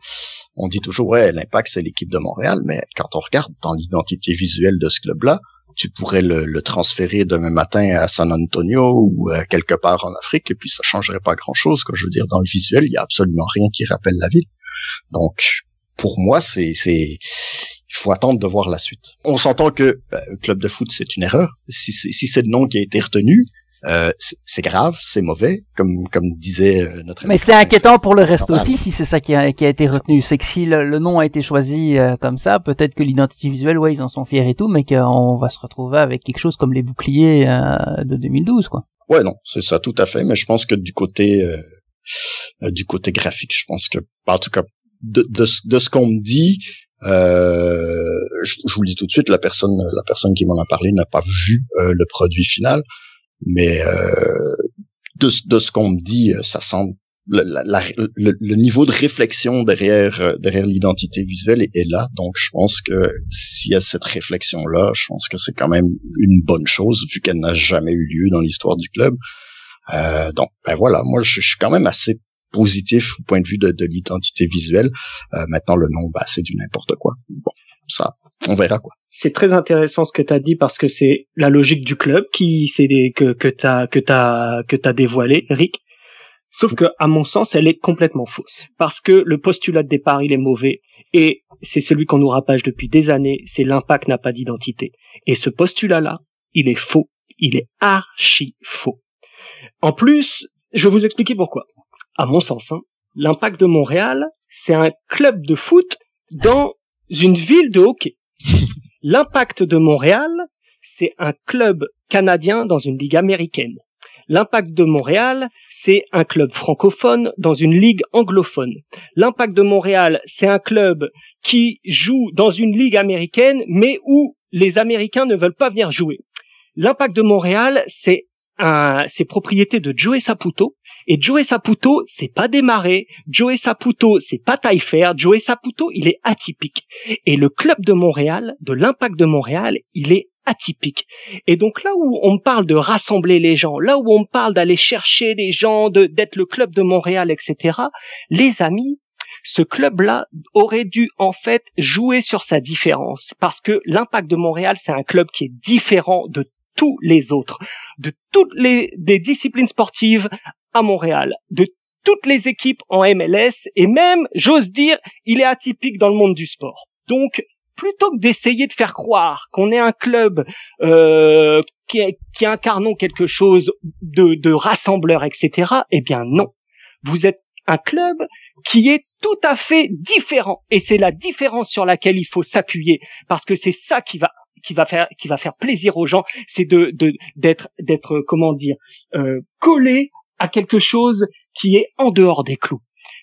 on dit toujours ouais l'impact c'est l'équipe de Montréal, mais quand on regarde dans l'identité visuelle de ce club-là, tu pourrais le, le, transférer demain matin à San Antonio ou euh, quelque part en Afrique et puis ça changerait pas grand-chose. Quand je veux dire dans le visuel, il y a absolument rien qui rappelle la ville. Donc pour moi c'est il faut attendre de voir la suite. On s'entend que euh, club de foot, c'est une erreur. Si, c'est le nom qui a été retenu, Euh, c'est grave, c'est mauvais, comme comme disait euh, notre. Mais c'est inquiétant pour le reste aussi si c'est ça qui a, qui a été retenu. C'est que si le, nom a été choisi euh, comme ça, peut-être que l'identité visuelle, ouais, ils en sont fiers et tout, mais qu'on va se retrouver avec quelque chose comme les boucliers de 2012, quoi. Ouais, non, c'est ça, tout à fait. Mais je pense que du côté du côté graphique, je pense que, en tout cas, de, de, de ce qu'on me dit, euh, je, je, vous le dis tout de suite, la personne, la personne qui m'en a parlé n'a pas vu euh, le produit final, mais euh, de, de, ce qu'on me dit, ça semble le, le, niveau de réflexion derrière derrière l'identité visuelle est, là. Donc, je pense que s'il y a cette réflexion là, je pense que c'est quand même une bonne chose vu qu'elle n'a jamais eu lieu dans l'histoire du club. Euh, donc, ben voilà, moi, je, je suis quand même assez positif au point de vue de, de l'identité visuelle. Euh, maintenant, le nom, bah, c'est du n'importe quoi. Bon, ça, on verra quoi. C'est très intéressant ce que tu as dit parce que c'est la logique du club qui c'est que que t'as que que dévoilé, Eric. Sauf que, à mon sens, elle est complètement fausse. Parce que le postulat de départ, il est mauvais. Et c'est celui qu'on nous rapage depuis des années, c'est l'impact n'a pas d'identité. Et ce postulat-là, il est faux. Il est archi faux. En plus, je vais vous expliquer pourquoi à mon sens, hein, l'impact de Montréal, c'est un club de foot dans une ville de hockey. L'impact de Montréal, c'est un club canadien dans une ligue américaine. L'impact de Montréal, c'est un club francophone dans une ligue anglophone. L'impact de Montréal, c'est un club qui joue dans une ligue américaine, mais où les Américains ne veulent pas venir jouer. L'impact de Montréal, c'est un, c'est propriété de Joey Saputo, et Joey Saputo, c'est pas démarré. Joey Saputo, c'est pas taille fer. Joey Saputo, il est atypique. Et le club de Montréal, de l'impact de Montréal, il est atypique. Et donc là où on parle de rassembler les gens, là où on parle d'aller chercher des gens, d'être le club de Montréal, etc., les amis, ce club-là aurait dû en fait jouer sur sa différence parce que l'impact de Montréal, c'est un club qui est différent de tous les autres, de toutes les des disciplines sportives à Montréal, de toutes les équipes en MLS et même, j'ose dire, il est atypique dans le monde du sport. Donc, plutôt que d'essayer de faire croire qu'on est un club euh, qui, qui incarnons quelque chose de, de rassembleur, etc., eh bien non. Vous êtes un club qui est tout à fait différent. Et c'est la différence sur laquelle il faut s'appuyer, parce que c'est ça qui va qui va faire qui va faire plaisir aux gens, c'est de d'être d'être comment dire euh, collé à quelque chose qui est en dehors des clous.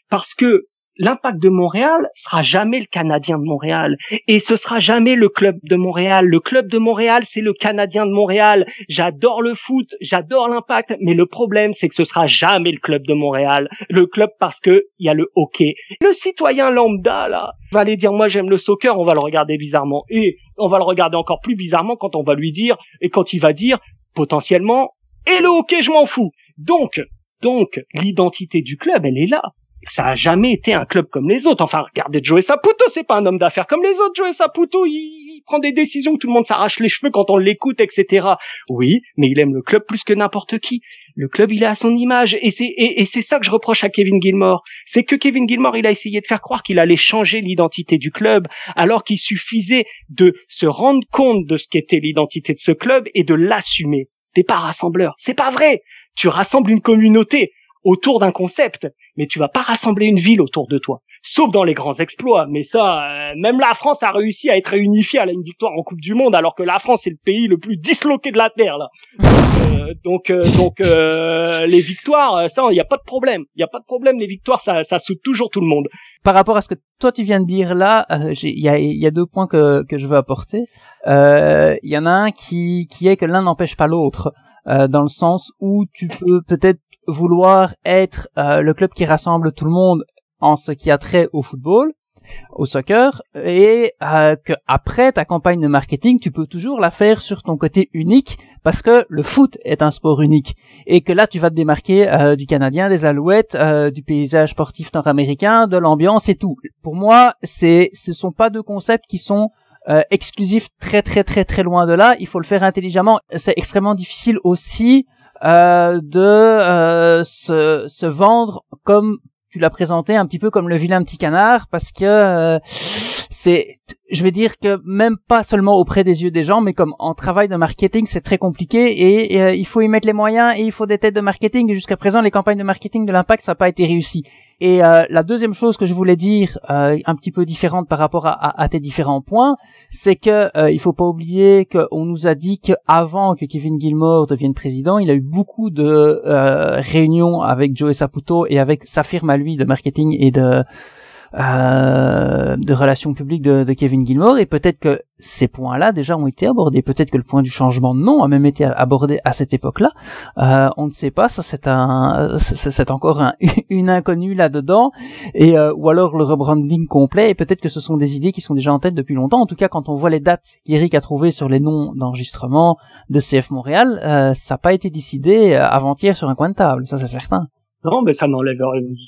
Parce que l'impact de Montréal sera jamais le Canadien de Montréal et ce sera jamais le club de Montréal. Le club de Montréal, c'est le Canadien de Montréal. J'adore le foot, j'adore l'impact, mais le problème, c'est que ce sera jamais le club de Montréal. Le club parce que il y a le hockey. Le citoyen lambda, là, va aller dire, moi, j'aime le soccer, on va le regarder bizarrement. Et on va le regarder encore plus bizarrement quand on va lui dire, et quand il va dire, potentiellement, et le hockey, je m'en fous. Donc, donc, l'identité du club, elle est là ça a jamais été un club comme les autres. Enfin, regardez Joey Saputo, c'est pas un homme d'affaires comme les autres. Joey Saputo, il, prend des décisions tout le monde s'arrache les cheveux quand on l'écoute, etc. Oui, mais il aime le club plus que n'importe qui. Le club, il est à son image, et c'est et, c'est ça que je reproche à Kevin Gilmore. C'est que Kevin Gilmore, il a essayé de faire croire qu'il allait changer l'identité du club, alors qu'il suffisait de se rendre compte de ce qu'était l'identité de ce club et de l'assumer. T'es pas rassembleur, c'est pas vrai. Tu rassembles une communauté autour d'un concept, mais tu vas pas rassembler une ville autour de toi. Sauf dans les grands exploits. Mais ça, euh, même la France a réussi à être réunifiée à une victoire en Coupe du Monde, alors que la France est le pays le plus disloqué de la terre là. Donc, euh, donc, euh, les victoires, ça, il n'y a pas de problème. Il n'y a pas de problème. Les victoires, ça, ça soude toujours tout le monde. Par rapport à ce que toi tu viens de dire là, il y a, y, a, deux points que, que je veux apporter. Il y en a un qui, qui est que l'un n'empêche pas l'autre. dans le sens où tu peux peut-être vouloir être euh, le club qui rassemble tout le monde en ce qui a trait au football, au soccer, et euh, que après ta campagne de marketing, tu peux toujours la faire sur ton côté unique, parce que le foot est un sport unique, et que là tu vas te démarquer euh, du Canadien, des Alouettes, euh, du paysage sportif nord-américain, de l'ambiance et tout. Pour moi, c'est, ce sont pas deux concepts qui sont exclusifs très très très très loin de là. Il faut le faire intelligemment. C'est extrêmement difficile aussi euh, de euh, se, se, vendre comme tu l'as présenté un petit peu comme le vilain petit canard parce que euh, c'est je vais dire que même pas seulement auprès des yeux des gens, mais comme en travail de marketing, c'est très compliqué et, euh, il faut y mettre les moyens et il faut des têtes de marketing. Jusqu'à présent, les campagnes de marketing de l'impact, ça n'a pas été réussi. Et euh, la deuxième chose que je voulais dire, euh, un petit peu différente par rapport à, à, tes différents points, c'est que il faut pas oublier qu'on nous a dit qu'avant que Kevin Gilmore devienne président, il a eu beaucoup de réunions avec Joe Saputo et avec sa firme à lui de marketing et de euh, de relations publiques de, de, Kevin Gilmore et peut-être que ces points-là déjà ont été abordés. Peut-être que le point du changement de nom a même été abordé à cette époque-là. Euh, on ne sait pas, ça c'est un, c'est encore un, [laughs] une inconnue là-dedans, et euh, ou alors le rebranding complet. Et peut-être que ce sont des idées qui sont déjà en tête depuis longtemps. En tout cas, quand on voit les dates qu'Eric a trouvées sur les noms d'enregistrement de CF Montréal, euh, ça n'a pas été décidé euh, avant-hier sur un coin de table. Ça c'est certain. Non, mais ça n'enlève,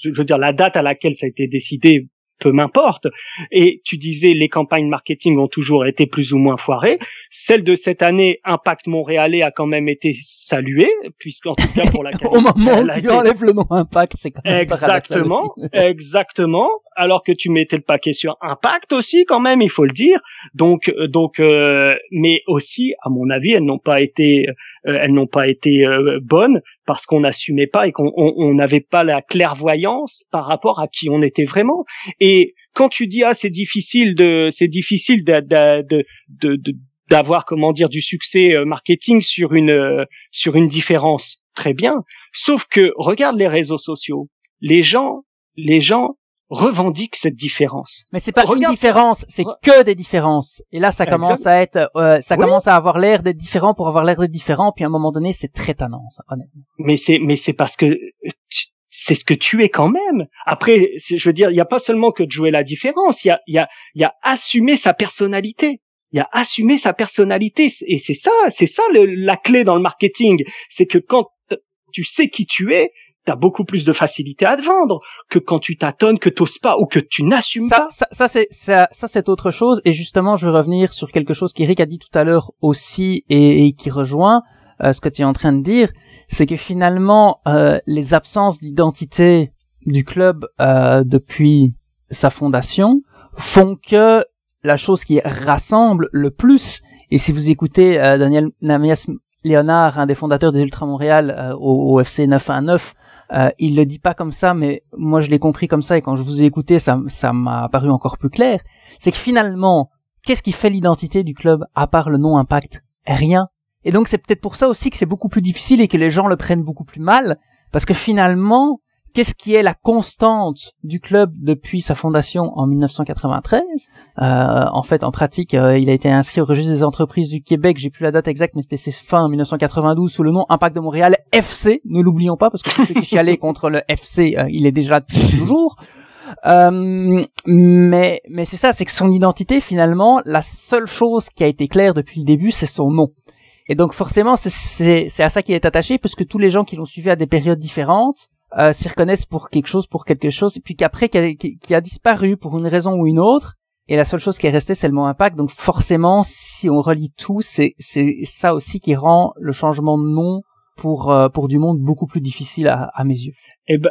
je veux dire, la date à laquelle ça a été décidé, peu m'importe. Et tu disais, les campagnes marketing ont toujours été plus ou moins foirées. Celle de cette année, Impact Montréalais a quand même été saluée, puisqu'en tout cas pour la [laughs] Au moment où tu été... enlèves le nom Impact, c'est quand même Exactement, [laughs] exactement. Alors que tu mettais le paquet sur Impact aussi, quand même, il faut le dire. Donc, euh, donc, euh, mais aussi, à mon avis, elles n'ont pas été elles n'ont pas été euh, bonnes parce qu'on n'assumait pas et qu'on n'avait pas la clairvoyance par rapport à qui on était vraiment. Et quand tu dis ah c'est difficile de c'est difficile de, de, d'avoir comment dire du succès euh, marketing sur une sur une différence très bien sauf que regarde les réseaux sociaux les gens les gens revendique cette différence. Mais c'est pas une différence, c'est que des différences. Et là, ça commence à être, euh, ça commence à avoir l'air d'être différent pour avoir l'air d'être différent. Puis à un moment donné, c'est très tannant, ça, honnêtement. Mais c'est, mais c'est parce que c'est ce que tu es quand même. Après, je veux dire, il n'y a pas seulement que de jouer la différence. Il y a, il y a, il y a assumer sa personnalité. Il y a assumer sa personnalité. Et c'est ça, c'est ça la clé dans le marketing. C'est que quand tu sais qui tu es, t'as beaucoup plus de facilité à te vendre que quand tu tâtonnes, que t'oses pas ou que tu n'assumes pas. Ça, ça c'est ça, ça c'est autre chose. Et justement, je vais revenir sur quelque chose qu'Eric a dit tout à l'heure aussi et, qui rejoint euh, ce que tu es en train de dire, c'est que finalement euh, les absences d'identité du club euh, depuis sa fondation font que la chose qui rassemble le plus, et si vous écoutez Daniel Namias Léonard, un des fondateurs des Ultra Montréal au, au, FC 919, euh, il le dit pas comme ça, mais moi je l'ai compris comme ça et quand je vous ai écouté, ça, ça m'a paru encore plus clair. C'est que finalement, qu'est-ce qui fait l'identité du club à part le nom Impact? Rien. Et donc c'est peut-être pour ça aussi que c'est beaucoup plus difficile et que les gens le prennent beaucoup plus mal, parce que finalement, qu'est-ce qui est la constante du club depuis sa fondation en 1993 euh, En fait, en pratique, euh, il a été inscrit au registre des entreprises du Québec. J'ai plus la date exacte, mais c'était fin 1992 sous le nom Impact de Montréal FC. Ne l'oublions pas parce que ceux qui chialaient [laughs] contre le FC, euh, il est déjà toujours. Euh, mais mais c'est ça, c'est que son identité finalement, la seule chose qui a été claire depuis le début, c'est son nom. Et donc forcément, c'est à ça qu'il est attaché, puisque tous les gens qui l'ont suivi à des périodes différentes, euh, s'y reconnaissent pour quelque chose, pour quelque chose, et puis qu'après qui a, disparu pour une raison ou une autre, et la seule chose qui est restée, c'est le mot impact. Donc forcément, si on relie tout, c'est ça aussi qui rend le changement de nom pour euh, pour du monde beaucoup plus difficile à, à mes yeux. Eh ben,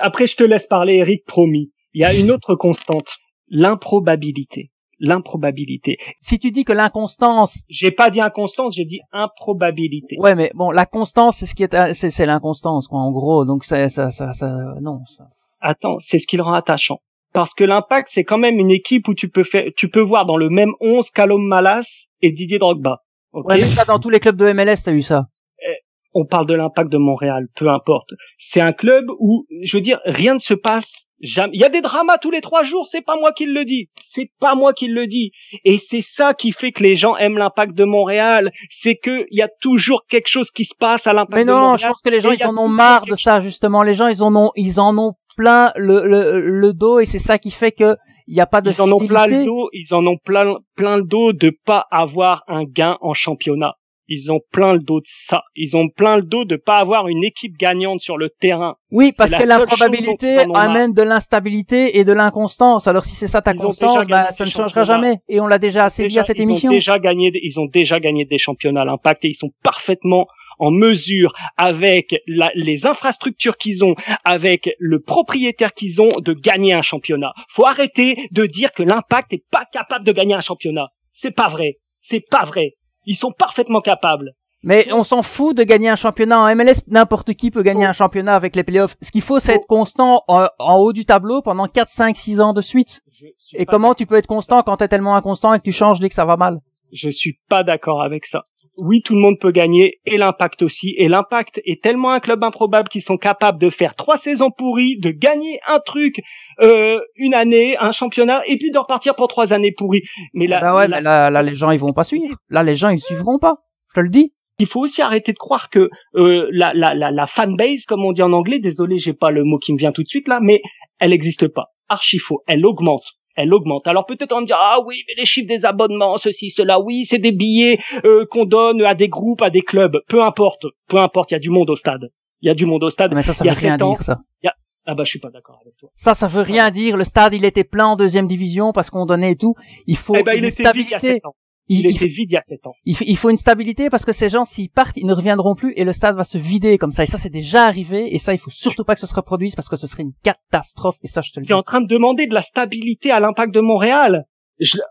après je te laisse parler, Eric, promis. Il y a une [laughs] autre constante, l'improbabilité l'improbabilité. Si tu dis que l'inconstance, j'ai pas dit inconstance, j'ai dit improbabilité. Ouais, mais bon, la constance, c'est ce qui est, c'est, l'inconstance, quoi, en gros. Donc ça, ça, ça, ça non. Ça. Attends, c'est ce qui le rend attachant. Parce que l'impact, c'est quand même une équipe où tu peux faire, tu peux voir dans le même 11 Calom Malas et Didier Drogba. Okay ouais, mais ça, dans tous les clubs de MLS, t'as eu ça on parle de l'impact de Montréal, peu importe. C'est un club où, je veux dire, rien ne se passe jamais. Il y a des dramas tous les trois jours, c'est pas moi qui le dis. C'est pas moi qui le dis. Et c'est ça qui fait que les gens aiment l'impact de Montréal. C'est que il y a toujours quelque chose qui se passe à l'impact de Montréal. Mais non, je pense que les gens, ils en ont marre de ça, justement. Les gens, ils en ont, ils en ont plein le, le, le dos et c'est ça qui fait que il n'y a pas de ils en ont plein le dos ils en ont plein plein le dos de pas avoir un gain en championnat ils ont plein le dos de ça. Ils ont plein le dos de pas avoir une équipe gagnante sur le terrain. Oui, parce que l'improbabilité amène de l'instabilité et de l'inconstance. Alors si c'est ça ta constance, bah, ça ne changera jamais. Et on l'a déjà assez dit à cette émission. Ont déjà gagné, ils ont déjà gagné des championnats à l'impact et ils sont parfaitement en mesure, avec les infrastructures qu'ils ont, avec le propriétaire qu'ils ont, de gagner un championnat. Faut arrêter de dire que l'impact est pas capable de gagner un championnat. C'est pas vrai. C'est pas vrai. Ils sont parfaitement capables. Mais on s'en fout de gagner un championnat en MLS. N'importe qui peut gagner un championnat avec les playoffs. Ce qu'il faut, c'est être constant en, haut du tableau pendant 4, 5, 6 ans de suite. Et comment tu peux être constant quand t'es tellement inconstant et que tu changes dès que ça va mal? Je suis pas d'accord avec ça. Oui, tout le monde peut gagner et l'impact aussi. Et l'impact est tellement un club improbable qu'ils sont capables de faire trois saisons pourries, de gagner un truc euh, une année, un championnat, et puis de repartir pour trois années pourries. Mais là, bah ouais, là, là, les gens ils vont pas suivre. Là, les gens ils suivront pas. Je te le dis. Il faut aussi arrêter de croire que euh, la, la, la, la fanbase, comme on dit en anglais, désolé, j'ai pas le mot qui me vient tout de suite là, mais elle n'existe pas. Archi faux. Elle augmente. Elle augmente. Alors peut-être on dire ah oui mais les chiffres des abonnements ceci cela oui c'est des billets euh, qu'on donne à des groupes à des clubs peu importe peu importe il y a du monde au stade il y a du monde au stade mais ça ça veut rien dire ça ah bah je suis pas d'accord avec toi. Ça, ça veut rien dire. Le stade, il était plein en deuxième division parce qu'on donnait et tout. Il faut eh ben, une stabilité. Il, il, était vide il y a 7 ans. Il, faut une stabilité parce que ces gens, s'ils partent, ils ne reviendront plus et le stade va se vider comme ça. Et ça, c'est déjà arrivé. Et ça, il faut surtout pas que ce se reproduise parce que ce serait une catastrophe. Et ça, je te le dis. Tu es en train de demander de la stabilité à l'impact de Montréal.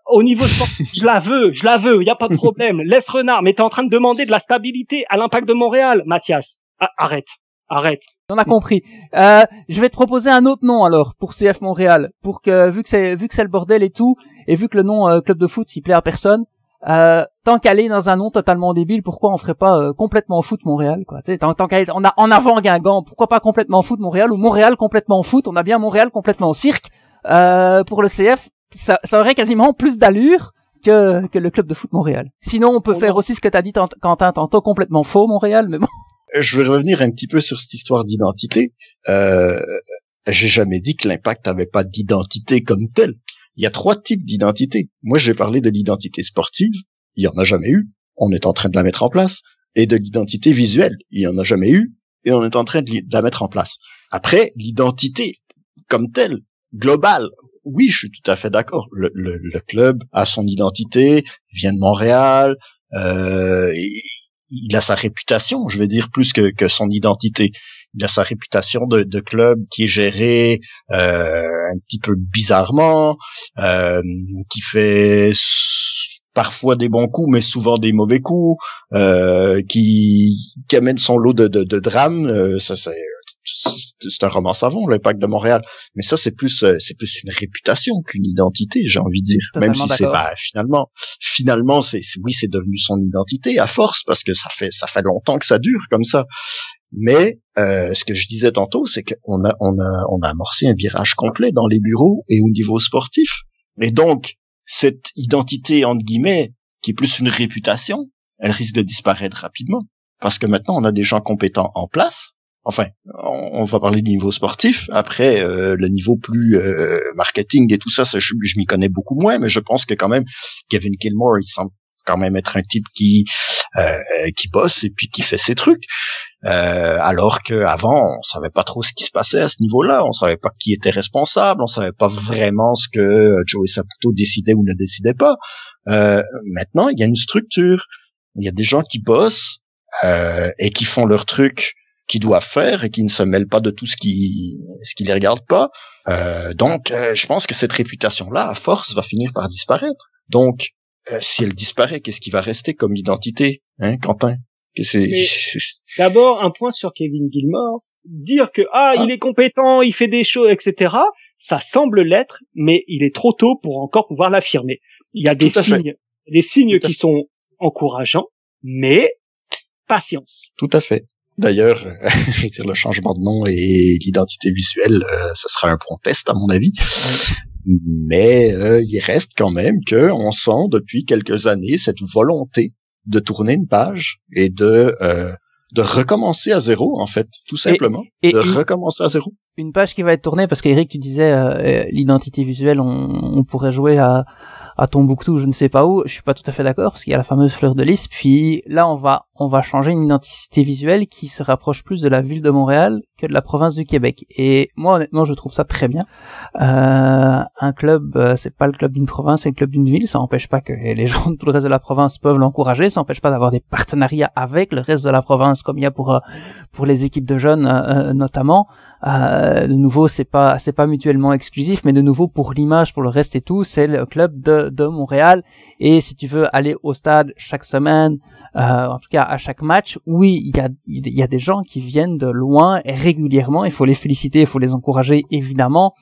au niveau sportif, [laughs] je la veux, je la veux, il y a pas de problème. Laisse Renard, mais tu es en train de demander de la stabilité à l'impact de Montréal, Mathias. Ah, arrête, arrête. On a compris. Euh, je vais te proposer un autre nom alors pour CF Montréal, pour que vu que c'est vu que c'est le bordel et tout, et vu que le nom euh, club de foot il plaît à personne, euh, tant qu'aller dans un nom totalement débile, pourquoi on ferait pas euh, complètement foot Montréal quoi? Tant, tant qu'à on a en avant Guingamp, pourquoi pas complètement foot Montréal ou Montréal complètement foot? On a bien Montréal complètement cirque euh, pour le CF. Ça, ça aurait quasiment plus d'allure que, que le club de foot Montréal. Sinon, on peut faire aussi ce que t'as dit Quentin tantôt complètement faux Montréal, mais bon. Je vais revenir un petit peu sur cette histoire d'identité. Euh, j'ai jamais dit que l'impact avait pas d'identité comme telle. Il y a trois types d'identité. Moi, j'ai parlé de l'identité sportive. Il y en a jamais eu. On est en train de la mettre en place. Et de l'identité visuelle. Il y en a jamais eu. Et on est en train de, la mettre en place. Après, l'identité comme telle, globale. Oui, je suis tout à fait d'accord. Le, le, club a son identité, vient de Montréal, euh, il a sa réputation, je vais dire plus que, que son identité. Il a sa réputation de, de club qui est géré euh, un petit peu bizarrement, euh, qui fait parfois des bons coups, mais souvent des mauvais coups, euh, qui, qui amène son lot de, de, de drames. Euh, ça, c'est c'est un roman savant, l'impact de Montréal. Mais ça, c'est plus, euh, c'est plus une réputation qu'une identité, j'ai envie de dire. Même si c'est pas, finalement, finalement, c'est, oui, c'est devenu son identité à force parce que ça fait, ça fait longtemps que ça dure comme ça. Mais euh, ce que je disais tantôt, c'est qu'on a, on a, on a amorcé un virage complet dans les bureaux et au niveau sportif. Et donc, cette identité entre guillemets, qui est plus une réputation, elle risque de disparaître rapidement parce que maintenant on a des gens compétents en place enfin, on, va parler du niveau sportif. Après, euh, le niveau plus euh, marketing et tout ça, ça je, m'y connais beaucoup moins, mais je pense que quand même, Kevin Kilmore, il semble quand même être un type qui euh, qui bosse et puis qui fait ses trucs. alors qu'avant, on savait pas trop ce qui se passait à ce niveau-là. On savait pas qui était responsable. On savait pas vraiment ce que Joey Saputo décidait ou ne décidait pas. maintenant, il y a une structure. Il y a des gens qui bossent et qui font leur truc qui doivent faire et qui ne se mêlent pas de tout ce qui ce qui les regarde pas. Euh, donc, euh, je pense que cette réputation-là, à force, va finir par disparaître. Donc, euh, si elle disparaît, qu'est-ce qui va rester comme identité, hein, Quentin? D'abord, un point sur Kevin Gilmore. Dire que ah, il ah. est compétent, il fait des choses, etc. Ça semble l'être, mais il est trop tôt pour encore pouvoir l'affirmer. Il y a des signes, des signes qui sont encourageants, mais patience. Tout à fait. D'ailleurs, [laughs] je veux dire, le changement de nom et l'identité visuelle, euh, ce sera un point test à mon avis. Mais euh, il reste quand même que on sent depuis quelques années cette volonté de tourner une page et de euh, de recommencer à zéro en fait, tout simplement, et, de recommencer à zéro. Une page qui va être tournée parce qu'Eric, tu disais l'identité visuelle, on, on pourrait jouer à à Tombouctou, je ne sais pas où, je suis pas tout à fait d'accord parce qu'il y a la fameuse fleur de lys. Puis là, on va on va changer une identité visuelle qui se rapproche plus de la ville de Montréal de la province du Québec. Et moi, honnêtement, je trouve ça très bien. Euh, un club, euh, c'est pas le club d'une province, c'est le club d'une ville. Ça n'empêche pas que les [laughs] gens de tout le reste de la province peuvent l'encourager. Ça n'empêche pas d'avoir des partenariats avec le reste de la province, comme il y a pour pour les équipes de jeunes notamment. de nouveau, c'est pas c'est pas mutuellement exclusif, mais de nouveau pour l'image, pour le reste et tout, c'est le club de de Montréal. Et si tu veux aller au stade chaque semaine euh, en tout cas à chaque match, oui, il y a, il y a des gens qui viennent de loin et régulièrement, il faut les féliciter, il faut les encourager évidemment,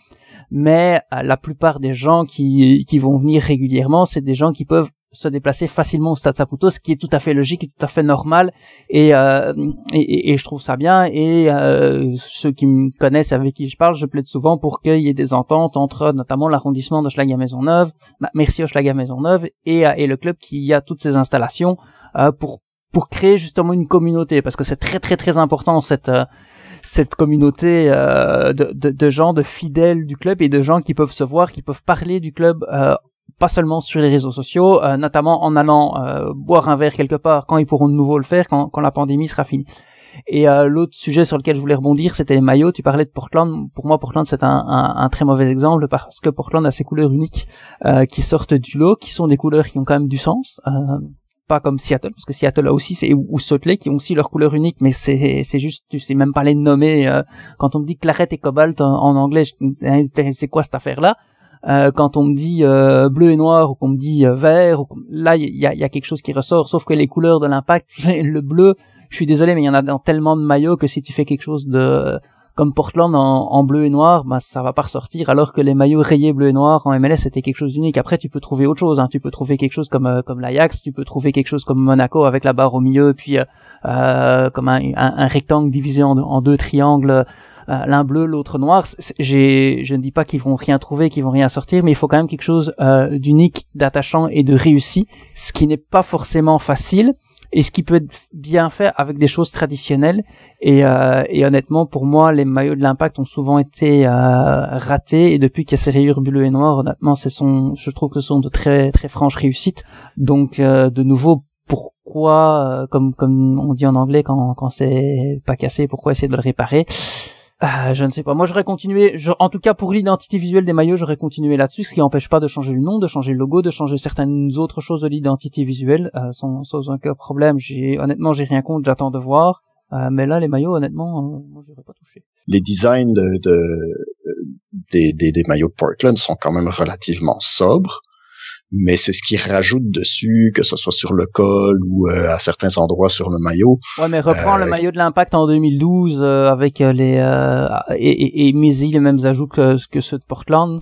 mais euh, la plupart des gens qui, qui vont venir régulièrement, c'est des gens qui peuvent se déplacer facilement au Stade Saputo, ce qui est tout à fait logique tout à fait normal, et, euh, et, et, je trouve ça bien. Et euh, ceux qui me connaissent, avec qui je parle, je plaide souvent pour qu'il y ait des ententes entre notamment l'arrondissement de Maisonneuve, merci au Schlag Maisonneuve, et, et le club qui a toutes ces installations euh, pour pour créer justement une communauté. Parce que c'est très très très important cette euh, cette communauté euh, de, de, de, gens de fidèles du club et de gens qui peuvent se voir qui peuvent parler du club pas seulement sur les réseaux sociaux notamment en allant boire un verre quelque part quand ils pourront de nouveau le faire quand, quand la pandémie sera finie et l'autre sujet sur lequel je voulais rebondir, c'était les maillots. Tu parlais de Portland. Pour moi, Portland, c'est un, un, un, très mauvais exemple parce que Portland a ses couleurs uniques euh, qui sortent du lot, qui sont des couleurs qui ont quand même du sens. Euh, pas comme Seattle parce que Seattle a aussi c'est ou qui ont aussi leur couleur unique mais c'est c'est juste tu sais même pas les nommer euh, quand on me dit claret et cobalt en, anglais hein, c'est quoi cette affaire là euh, quand on me dit euh, bleu et noir ou qu'on me dit vert ou là il y a, y a quelque chose qui ressort sauf que les couleurs de l'impact [laughs] le bleu je suis désolé mais il y en a dans tellement de maillots que si tu fais quelque chose de comme Portland en, bleu et noir, bah ça va pas ressortir, alors que les maillots rayés bleu et noir en MLS c'était quelque chose d'unique. Après tu peux trouver autre chose, hein. tu peux trouver quelque chose comme euh, comme l'Ajax, tu peux trouver quelque chose comme Monaco avec la barre au milieu, puis euh, euh comme un, rectangle divisé en, deux triangles. L'un bleu, l'autre noir. Je ne dis pas qu'ils vont rien trouver, qu'ils vont rien sortir, mais il faut quand même quelque chose d'unique, d'attachant et de réussi, ce qui n'est pas forcément facile et ce qui peut être bien fait avec des choses traditionnelles. Et, euh, et honnêtement, pour moi, les maillots de l'impact ont souvent été euh, ratés. Et depuis qu'il y a ces rayures bleues et noires, honnêtement, ce sont, je trouve que ce sont de très très franches réussites. Donc, euh, de nouveau, pourquoi, euh, comme comme on dit en anglais, quand quand c'est pas cassé, pourquoi essayer de le réparer? Ah, je ne sais pas. Moi, j'aurais continué. en tout cas, pour l'identité visuelle des maillots, j'aurais continué là-dessus, ce qui n'empêche pas de changer le nom, de changer le logo, de changer certaines autres choses de l'identité visuelle, euh, sans, aucun problème. J'ai honnêtement, j'ai rien contre. J'attends de voir. Euh, mais là, les maillots, honnêtement, euh, moi, j'aurais pas touché. Les designs de, de des, des, des maillots Portland sont quand même relativement sobres mais c'est ce qui rajoute dessus, que ce soit sur le col ou euh, à certains endroits sur le maillot. Ouais, mais reprends le euh, maillot de l'impact en 2012 euh, avec les et, et, et les mêmes ajouts que, que ceux de Portland.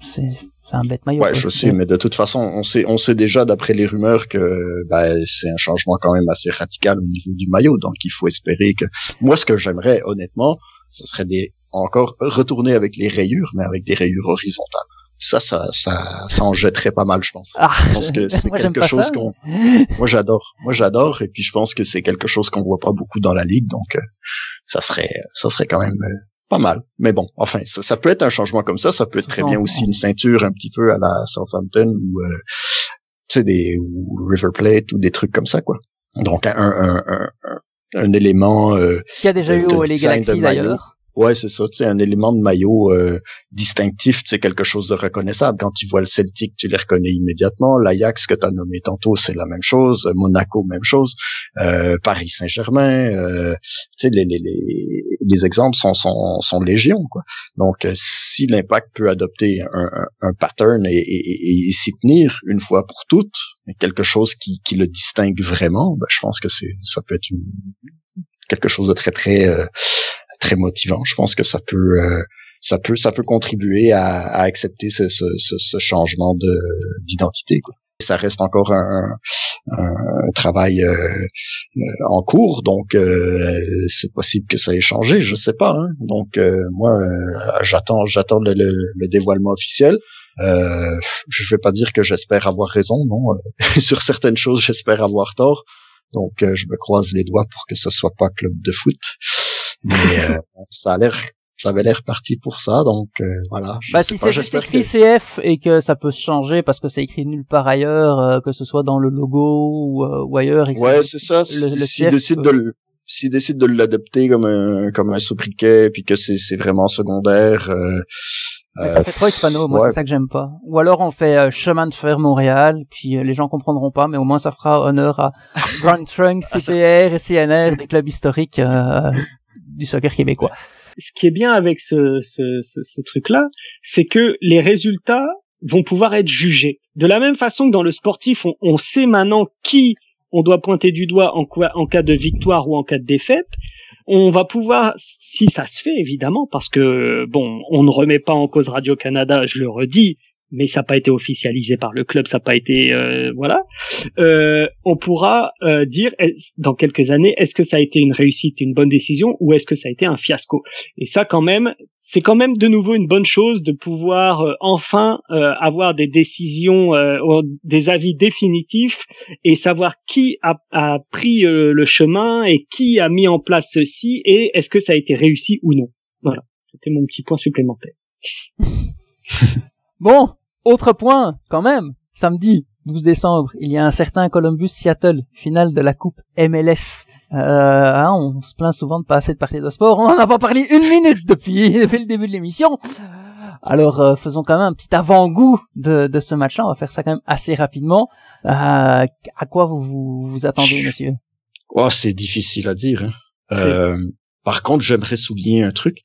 C'est un bête maillot. Ouais, je sais, mais de toute façon, on sait, on sait déjà d'après les rumeurs que bah, c'est un changement quand même assez radical au niveau du maillot, donc il faut espérer que. Moi, ce que j'aimerais, honnêtement, ce serait des encore retourner avec les rayures, mais avec des rayures horizontales ça, ça, ça, ça en jetterait pas mal, je pense. Ah, je pense que [laughs] c'est quelque chose qu'on, moi j'adore, moi j'adore, et puis je pense que c'est quelque chose qu'on voit pas beaucoup dans la ligue, donc euh, ça serait, ça serait quand même euh, pas mal. Mais bon, enfin, ça, ça, peut être un changement comme ça, ça peut être très bien aussi une ceinture un petit peu à la Southampton ou euh, tu sais des ou River Plate ou des trucs comme ça quoi. Donc un un un, un, un élément euh, qui a déjà eu au les Galaxies d'ailleurs. Ouais, c'est ça, tu sais, un élément de maillot euh, distinctif, c'est quelque chose de reconnaissable. Quand tu vois le Celtic, tu les reconnais immédiatement. L'Ajax que tu as nommé tantôt, c'est la même chose. Monaco, même chose. Euh, Paris Saint-Germain, euh, tu sais, les, les, les, les, exemples sont, sont, sont légion, quoi. Donc, euh, si l'impact peut adopter un, un, un pattern et, et, et, s'y tenir une fois pour toutes, quelque chose qui, qui le distingue vraiment, ben, je pense que c'est ça peut être une, quelque chose de très très euh, très motivant. Je pense que ça peut euh, ça peut ça peut contribuer à, à accepter ce, ce, ce, changement de d'identité. Ça reste encore un, un travail euh, euh, en cours, donc c'est possible que ça ait changé, je sais pas. Hein. Donc moi, j'attends j'attends le, le, dévoilement officiel. Euh, je vais pas dire que j'espère avoir raison, non. [laughs] Sur certaines choses, j'espère avoir tort. Donc, je me croise les doigts pour que ce soit pas club de foot. Mais euh, ça a l'air ça avait l'air parti pour ça, donc euh, voilà. bah si c'est juste écrit CF et que ça peut se changer parce que c'est écrit nulle part ailleurs, euh, que ce soit dans le logo ou, ou ailleurs. ouais, c'est ça. Le, le S'ils décident de le s'ils décident de l'adopter comme un comme un sobriquet puis que c'est c'est vraiment secondaire euh, ça fait trop hispano, moi c'est ça que j'aime pas. Ou alors on fait euh, chemin de fer Montréal, puis euh, les gens comprendront pas, mais au moins ça fera honneur à Grand Trunk, [laughs] ah, CPR et CNR, des clubs historiques du soccer québécois. Ce qui est bien avec ce, ce, ce, truc-là, c'est que les résultats vont pouvoir être jugés. De la même façon que dans le sportif, on, sait maintenant qui on doit pointer du doigt en, en cas de victoire ou en cas de défaite on va pouvoir, si ça se fait évidemment, parce que bon, on ne remet pas en cause Radio Canada, je le redis, mais ça n'a pas été officialisé par le club, ça n'a pas été euh, voilà. Euh, on pourra euh, dire dans quelques années est-ce que ça a été une réussite, une bonne décision, ou est-ce que ça a été un fiasco? Et ça, quand même, c'est quand même de nouveau une bonne chose de pouvoir enfin avoir des décisions, des avis définitifs et savoir qui a, a pris le chemin et qui a mis en place ceci et est-ce que ça a été réussi ou non. Voilà, c'était mon petit point supplémentaire. [laughs] Bon, autre point, quand même. Samedi 12 décembre, il y a un certain Columbus-Seattle, finale de la Coupe MLS. Euh, hein, on se plaint souvent de pas assez de parler de sport. On n'en a pas parlé une minute depuis, [laughs] depuis le début de l'émission. Alors euh, faisons quand même un petit avant-goût de, de ce match-là. On va faire ça quand même assez rapidement. Euh, à quoi vous vous, attendez, monsieur? Oh, C'est difficile à dire. Hein. Euh, par contre, j'aimerais souligner un truc.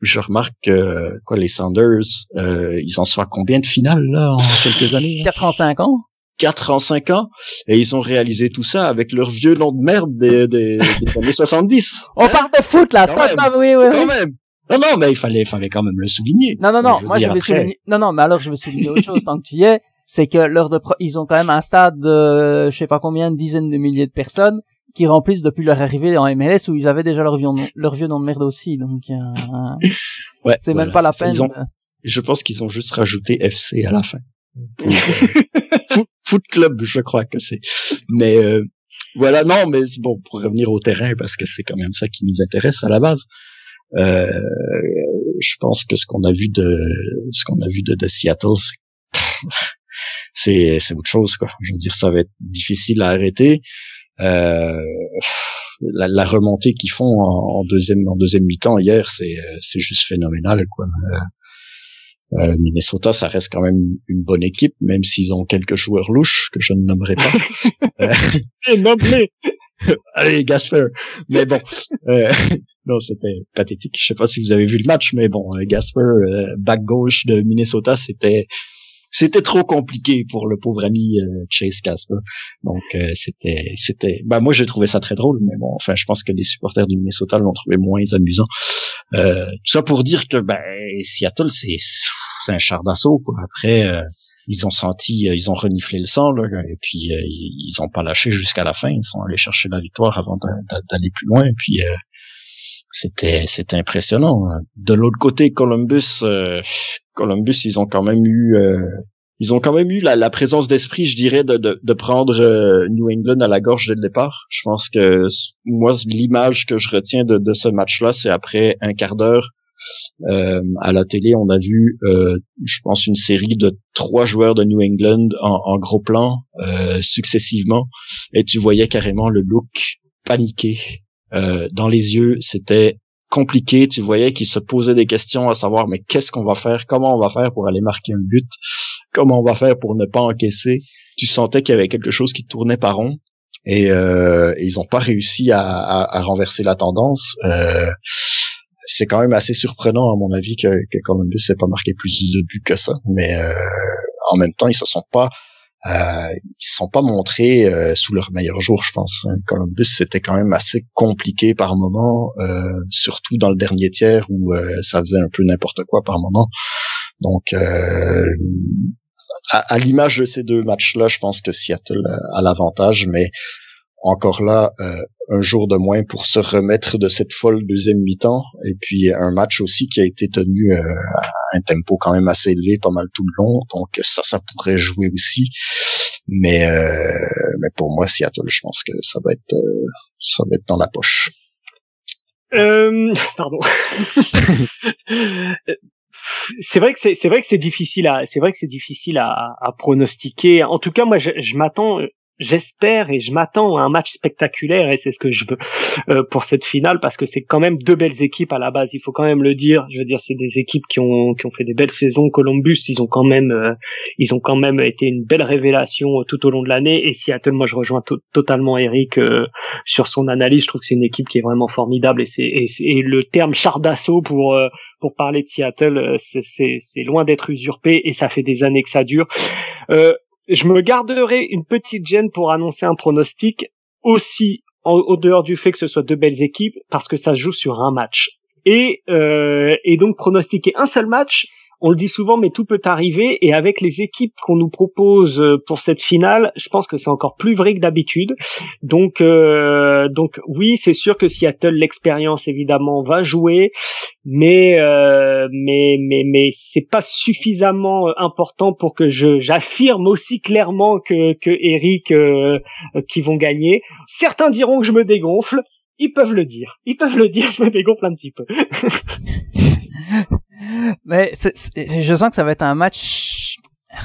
Je remarque que quoi les Sanders, euh, ils en sont à combien de finales là en quelques années 4 ans 5 ans 4 ans 5 ans et ils ont réalisé tout ça avec leur vieux nom de merde des, des, des années 70. On parle de foot là, stop, oui, oui, quand même. Non, non, mais il fallait, fallait quand même le souligner. Non, non, non, moi je vais souligner. Non, non, mais alors je vais souligner autre chose tant que tu y es, c'est que lors de, ils ont quand même un stade de, je sais pas combien de dizaines de milliers de personnes qui remplissent depuis leur arrivée en MLS où ils avaient déjà leur vieux nom, leur vieux nom de merde aussi. Donc, euh, [laughs] ouais, c'est même pas la peine. je pense qu'ils ont juste rajouté FC à la fin. [laughs] foot, Club, je crois que c'est. Mais euh, voilà, non, mais bon, pour revenir au terrain, parce que c'est quand même ça qui nous intéresse à la base. Euh, je pense que ce qu'on a vu de ce qu'on a vu de, de Seattle, c'est [laughs] c'est autre chose quoi. Je veux dire, ça va être difficile à arrêter. Euh, la, la, remontée qu'ils font en, deuxième en deuxième mi-temps hier, c'est c'est juste phénoménal quoi. Euh, euh, Minnesota, ça reste quand même une bonne équipe, même s'ils ont quelques joueurs louches que je ne nommerai pas. [laughs] [laughs] Allez, Gasper. Mais bon, euh, non, c'était pathétique. Je sais pas si vous avez vu le match, mais bon, Gasper, back gauche de Minnesota, c'était c'était trop compliqué pour le pauvre ami euh, Chase Casper. Donc euh, c'était c'était bah moi j'ai trouvé ça très drôle mais bon enfin je pense que les supporters du Minnesota l'ont trouvé moins amusant. Euh, tout ça pour dire que ben Seattle c'est un char d'assaut quoi. Après euh, ils ont senti ils ont reniflé le sang là, et puis ils, ils ont pas lâché jusqu'à la fin, ils sont allés chercher la victoire avant d'aller plus loin et puis c'était c'était impressionnant. De l'autre côté, Columbus, euh, Columbus, ils ont quand même eu euh, ils ont quand même eu la, la présence d'esprit, je dirais, de, de, prendre euh, New England à la gorge dès le départ. Je pense que moi, l'image que je retiens de, ce match-là, c'est après un quart d'heure à la télé, on a vu, je pense, une série de trois joueurs de New England en, en gros plan successivement, et tu voyais carrément le look paniqué euh, dans les yeux, c'était compliqué. Tu voyais qu'ils se posaient des questions à savoir mais qu'est-ce qu'on va faire, comment on va faire pour aller marquer un but, comment on va faire pour ne pas encaisser? Tu sentais qu'il y avait quelque chose qui tournait par rond et, euh, ils n'ont pas réussi à, à, à, renverser la tendance. Euh, c'est quand même assez surprenant à mon avis que, que Columbus n'ait pas marqué plus de buts que ça, mais euh, en même temps ils se sont pas euh, ils se sont pas montrés euh, sous leur meilleur jour, je pense. Columbus, c'était quand même assez compliqué par moment, euh, surtout dans le dernier tiers où euh, ça faisait un peu n'importe quoi par moment. Donc, euh, à, à l'image de ces deux matchs-là, je pense que Seattle a, a l'avantage, mais encore là, euh, un jour de moins pour se remettre de cette folle deuxième mi-temps. Et puis un match aussi qui a été tenu euh, à un tempo quand même assez élevé pas mal tout le long. Donc ça, ça pourrait jouer aussi. Mais, euh, mais pour moi, Seattle, je pense que ça va être, ça va être dans la poche. Euh, pardon. [laughs] c'est vrai que c'est c'est vrai que c'est difficile à c'est vrai que c'est difficile à, à, pronostiquer. En tout cas, moi, je, je m'attends j'espère et je m'attends à un match spectaculaire et c'est ce que je veux euh, pour cette finale parce que c'est quand même deux belles équipes à la base. Il faut quand même le dire. Je veux dire, c'est des équipes qui ont qui ont fait des belles saisons. Columbus, ils ont quand même euh, ils ont quand même été une belle révélation tout au long de l'année. Et Seattle, moi, je rejoins totalement Eric euh, sur son analyse. Je trouve que c'est une équipe qui est vraiment formidable et c'est et, le terme char d'assaut pour pour parler de Seattle, c'est loin d'être usurpé et ça fait des années que ça dure. Euh, je me garderai une petite gêne pour annoncer un pronostic aussi au dehors du fait que ce soit deux belles équipes parce que ça se joue sur un match. Et, euh, et donc pronostiquer un seul match, on le dit souvent, mais tout peut arriver. Et avec les équipes qu'on nous propose euh, pour cette finale, je pense que c'est encore plus vrai que d'habitude. Donc, euh, donc oui, c'est sûr que Seattle, l'expérience évidemment va jouer, mais euh, mais mais mais c'est pas suffisamment important pour que je j'affirme aussi clairement que que Eric euh, qui vont gagner. Certains diront que je me dégonfle. Ils peuvent le dire. Ils peuvent le dire. Je me dégonfle un petit peu. [laughs] Mais je sens que ça va être un match.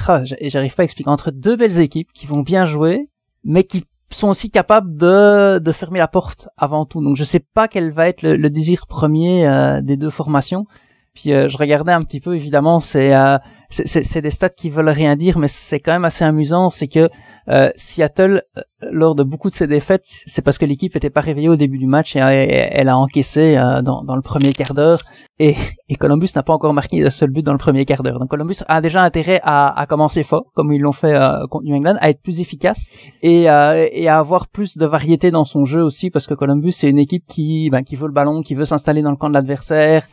Ah, j'arrive pas à expliquer entre deux belles équipes qui vont bien jouer, mais qui sont aussi capables de, de fermer la porte avant tout. Donc je sais pas quel va être le, désir premier euh, des deux formations. Puis euh, je regardais un petit peu, évidemment, c'est euh, c'est des stats qui veulent rien dire, mais c'est quand même assez amusant. C'est que euh, Seattle, euh, lors de beaucoup de ses défaites, c'est parce que l'équipe n'était pas réveillée au début du match et, elle a encaissé euh, dans, dans, le premier quart d'heure. Et, et, Columbus n'a pas encore marqué un seul but dans le premier quart d'heure. Donc Columbus a déjà intérêt à, à commencer fort, comme ils l'ont fait contre New England, à être plus efficace et, et, à avoir plus de variété dans son jeu aussi, parce que Columbus c'est une équipe qui, ben, qui veut le ballon, qui veut s'installer dans le camp de l'adversaire,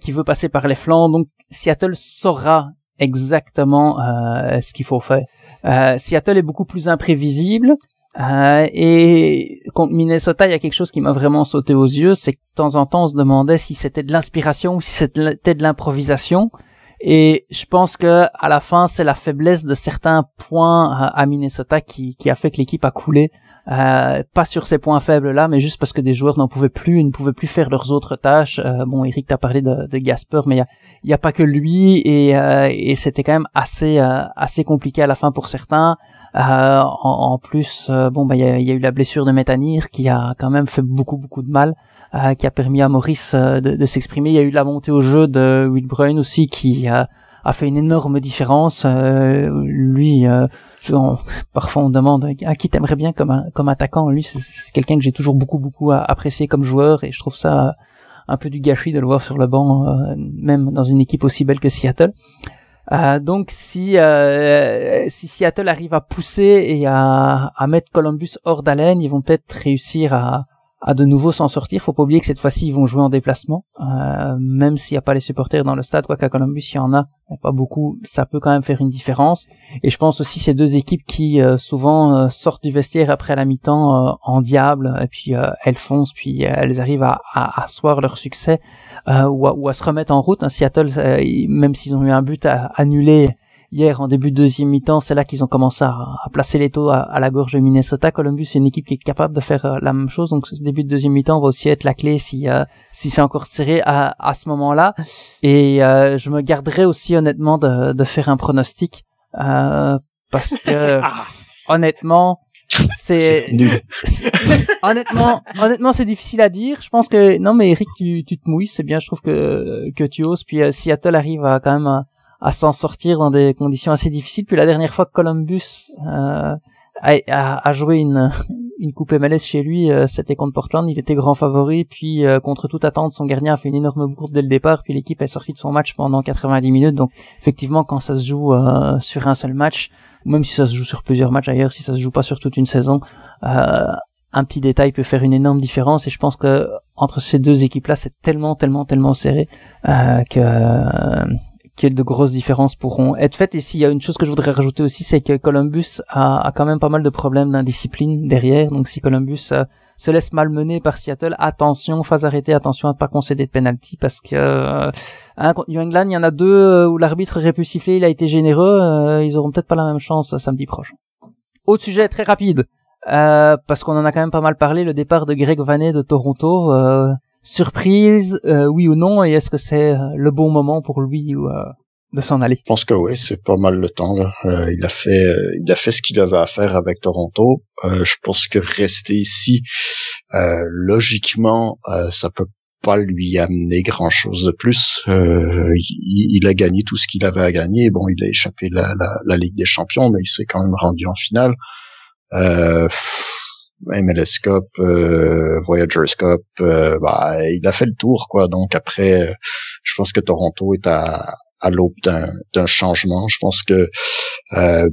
qui veut passer par les flancs. Donc Seattle saura exactement euh, ce qu'il faut faire. Euh, Seattle est beaucoup plus imprévisible. Euh, et contre Minnesota, il y a quelque chose qui m'a vraiment sauté aux yeux, c'est que de temps en temps, on se demandait si c'était de l'inspiration ou si c'était de l'improvisation. Et je pense que à la fin, c'est la faiblesse de certains points à Minnesota qui, qui a fait que l'équipe a coulé. Euh, pas sur ces points faibles là, mais juste parce que des joueurs n'en pouvaient plus, ils ne pouvaient plus faire leurs autres tâches. Euh, bon, Eric t'a parlé de, de Gasper, mais il y a, pas que lui et, euh, et c'était quand même assez euh, assez compliqué à la fin pour certains. En, en, plus, bon, bah y a, eu la blessure de Metanir qui a quand même fait beaucoup beaucoup de mal. qui a permis à Maurice de, s'exprimer. Il y a eu la montée au jeu de Will aussi qui a fait une énorme différence. lui, parfois on demande à qui t'aimerais bien comme, attaquant. Lui, c'est quelqu'un que j'ai toujours beaucoup beaucoup apprécié comme joueur et je trouve ça un peu du gâchis de le voir sur le banc, euh, même dans une équipe aussi belle que Seattle. Euh, donc si euh, si Seattle arrive à pousser et à, à mettre Columbus hors d'haleine, ils vont peut-être réussir à, à de nouveau s'en sortir. Faut pas oublier que cette fois-ci ils vont jouer en déplacement, euh, même s'il n'y a pas les supporters dans le stade, quoi qu'à Columbus il y en a, pas beaucoup, ça peut quand même faire une différence. Et je pense aussi ces deux équipes qui euh, souvent euh, sortent du vestiaire après la mi-temps en diable, et puis elles foncent, puis elles arrivent à, à asseoir leur succès ou à, ou, à, se remettre en route. Seattle, même s'ils ont eu un but à annuler hier en début de deuxième mi-temps, c'est là qu'ils ont commencé à, placer les taux à, la gorge de Minnesota. Columbus, c'est une équipe qui est capable de faire euh, la même chose, donc ce début de deuxième mi-temps va aussi être la clé si euh, si c'est encore tiré à, à ce moment-là. Et euh, je me garderai aussi honnêtement de, de faire un pronostic parce que [laughs] ah. honnêtement c'est honnêtement honnêtement c'est difficile à dire je pense que non mais Eric tu, tu te mouilles c'est bien je trouve que que tu oses puis Seattle arrive à quand même à s'en sortir dans des conditions assez difficiles. Puis la dernière fois que Columbus euh, a, a, joué une, [laughs] une coupe MLS chez lui, euh, c'était contre Portland, il était grand favori, puis euh, contre toute attente, son gardien a fait une énorme bourse dès le départ, puis l'équipe est sortie de son match pendant 90 minutes. Donc effectivement, quand ça se joue euh, sur un seul match, même si ça se joue sur plusieurs matchs ailleurs, si ça se joue pas sur toute une saison, un petit détail peut faire une énorme différence. Et je pense que entre ces deux équipes-là, c'est tellement, tellement, tellement serré que que de grosses différences pourront être faites. Et s'il y a une chose que je voudrais rajouter aussi, c'est que Columbus a, a, quand même pas mal de problèmes d'indiscipline derrière. Donc si Columbus euh, se laisse malmener par Seattle, attention, phase arrêtée, attention à pas concéder de penalty parce que euh, hein, England, il y en a deux euh, où l'arbitre aurait pu siffler, il a été généreux, euh, ils auront peut-être pas la même chance samedi prochain. Autre sujet très rapide, parce qu'on en a quand même pas mal parlé, le départ de Greg Vanet de Toronto surprise, euh, oui ou non, et est-ce que c'est euh, le bon moment pour lui ou, euh, de s'en aller? Je pense que oui, c'est pas mal le temps. Là. Euh, il a fait, euh, il a fait ce qu'il avait à faire avec Toronto. Euh, je pense que rester ici, logiquement, ça peut pas lui amener grand chose de plus. Il, il, a gagné tout ce qu'il avait à gagner. Bon, il a échappé la, la, la Ligue des Champions, mais il s'est quand même rendu en finale. MLS Cup, Voyagers Cup, bah, il a fait le tour, quoi. Donc après, je pense que Toronto est à, à l'aube d'un changement. Je pense que euh,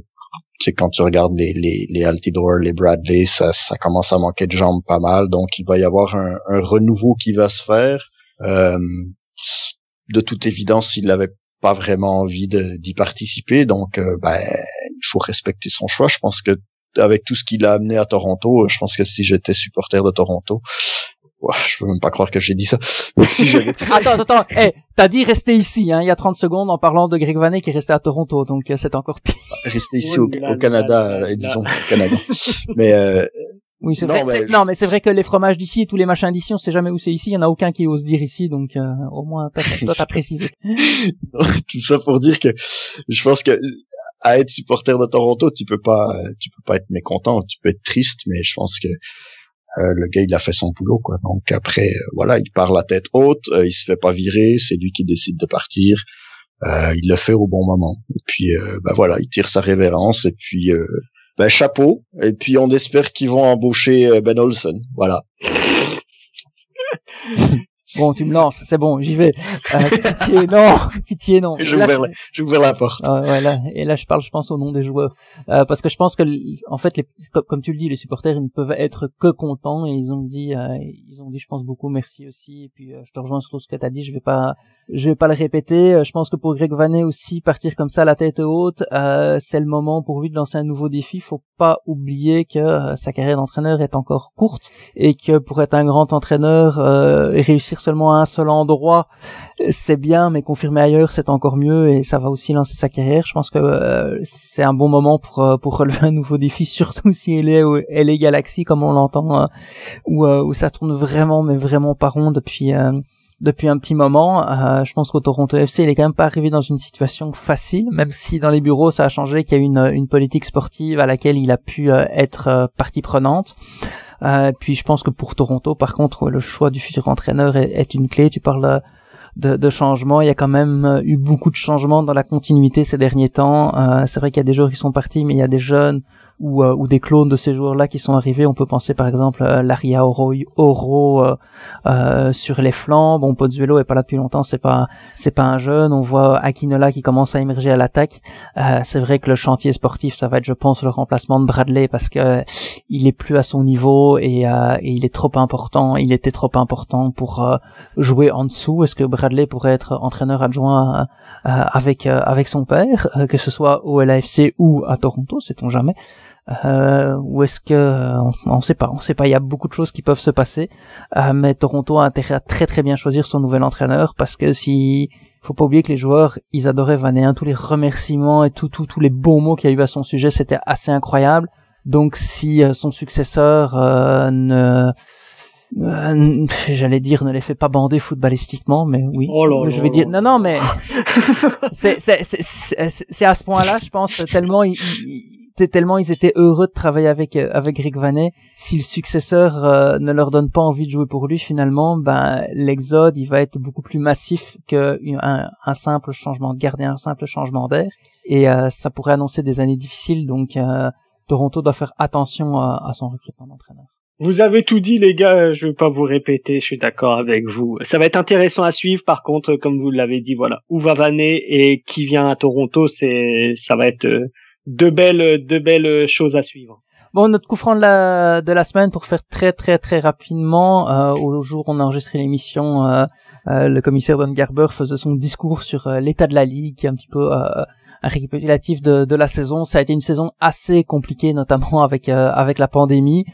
c'est quand tu regardes les, les, les Altidore, les Bradley, ça, ça commence à manquer de jambes pas mal. Donc, il va y avoir un, un renouveau qui va se faire. Euh, de toute évidence, il n'avait pas vraiment envie d'y participer. Donc, euh, ben, il faut respecter son choix. Je pense que avec tout ce qu'il a amené à Toronto, je pense que si j'étais supporter de Toronto, je peux même pas croire que j'ai dit ça. [laughs] attends, attends, hey, t'as dit rester ici, hein, il y a 30 secondes en parlant de Greg Vanet qui est resté à Toronto, donc euh, c'est encore pire. Rester ici au, Canada, disons, au Canada. mais euh, oui, c'est vrai. Mais Non, mais c'est vrai que les fromages d'ici et tous les machins d'ici, on sait jamais où c'est ici. Il y en a aucun qui ose dire ici, donc euh, au moins toi t'as [laughs] précisé. Tout ça pour dire que je pense que à être supporter de Toronto, tu peux pas, tu peux pas être mécontent, tu peux être triste, mais je pense que euh, le gars, il a fait son boulot, quoi. Donc après, euh, voilà, il part la tête haute, euh, il se fait pas virer, c'est lui qui décide de partir. il le fait au bon moment. Et puis, ben voilà, il tire sa révérence. Et puis, ben chapeau. Et puis, on espère qu'ils vont embaucher Ben Olsen. Voilà. [laughs] Bon, tu me lances, c'est bon, j'y vais. Euh, [laughs] pitié, non, pitié, non. J'ai ouvert, la, la porte. Euh, ouais, et là, je parle, je pense, au nom des joueurs, euh, parce que je pense que, en fait, les, comme, tu le dis, les supporters, ils ne peuvent être que contents, et ils ont dit, euh, ils ont dit, je pense beaucoup, merci aussi. Et puis, euh, je te rejoins sur ce que tu as dit. Je vais pas, je vais pas le répéter. Je pense que pour Greg Vanet aussi, partir comme ça, la tête haute, c'est le moment pour lui de lancer un nouveau défi. Faut pas oublier que sa carrière d'entraîneur est encore courte et que pour être un grand entraîneur, réussir seulement à un seul endroit, c'est bien, mais confirmer ailleurs, c'est encore mieux et ça va aussi lancer sa carrière. Je pense que euh, c'est un bon moment pour euh, pour relever un nouveau défi, [laughs] surtout si elle est elle est Galaxy comme on l'entend, euh, où, où ça tourne vraiment, mais vraiment pas rond depuis depuis un petit moment. je pense qu'au Toronto FC, il est quand même pas arrivé dans une situation facile, même si dans les bureaux ça a changé, qu'il y a une, une politique sportive à laquelle il a pu être partie prenante. Euh, puis je pense que pour Toronto, par contre, le choix du futur entraîneur est, une clé. Tu parles de, de changement. Il y a quand même euh, eu beaucoup de changements dans la continuité ces derniers temps. Euh, c'est vrai qu'il y a des joueurs qui sont partis, mais il y a des jeunes ou, euh, ou des clones de ces joueurs-là qui sont arrivés. On peut penser par exemple à Laria Oro, Oro euh, euh, sur les flancs. Bon, Pozzuelo est pas là depuis longtemps, c'est pas c'est pas un jeune. On voit Akinola qui commence à émerger à l'attaque. Euh, c'est vrai que le chantier sportif, ça va être, je pense, le remplacement de Bradley parce que il est plus à son niveau et, et il est trop important. Il était trop important pour jouer en dessous. Est-ce que Bradley pourrait être entraîneur adjoint avec avec son père, que ce soit au LAFC ou à Toronto, sait-on jamais euh, ou est-ce que euh, on, ne sait pas, on sait pas. Il y a beaucoup de choses qui peuvent se passer, euh, mais Toronto a intérêt à très très bien choisir son nouvel entraîneur parce que si faut pas oublier que les joueurs ils adoraient Vanéen, tous les remerciements et tout, tout tous les beaux mots qu'il y a eu à son sujet, c'était assez incroyable. Donc si euh, son successeur ne j'allais dire ne les fait pas bander footballistiquement mais oui oh je vais dire non non mais [laughs] c'est c'est c'est à ce point-là je pense tellement il, tellement ils étaient heureux de travailler avec euh, avec Rick Vanet. Si le successeur euh, ne leur donne pas envie de jouer pour lui, finalement, ben l'exode il va être beaucoup plus massif qu'un un simple changement de gardien, un simple changement d'air. Et euh, ça pourrait annoncer des années difficiles. Donc Toronto doit faire attention à, à son recrutement d'entraîneur. Vous avez tout dit, les gars. Je vais pas vous répéter. Je suis d'accord avec vous. Ça va être intéressant à suivre. Par contre, comme vous l'avez dit, voilà, où va Vanet et qui vient à Toronto, c'est, ça va être de belles, de belles choses à suivre. Bon, notre coup franc de la, de la semaine, pour faire très très très rapidement, euh, au jour où on a enregistré l'émission, euh, euh, le commissaire Don Garber faisait son discours sur euh, l'état de la ligue, qui est un petit peu euh, un récapitulatif de, de la saison. Ça a été une saison assez compliquée, notamment avec avec la pandémie.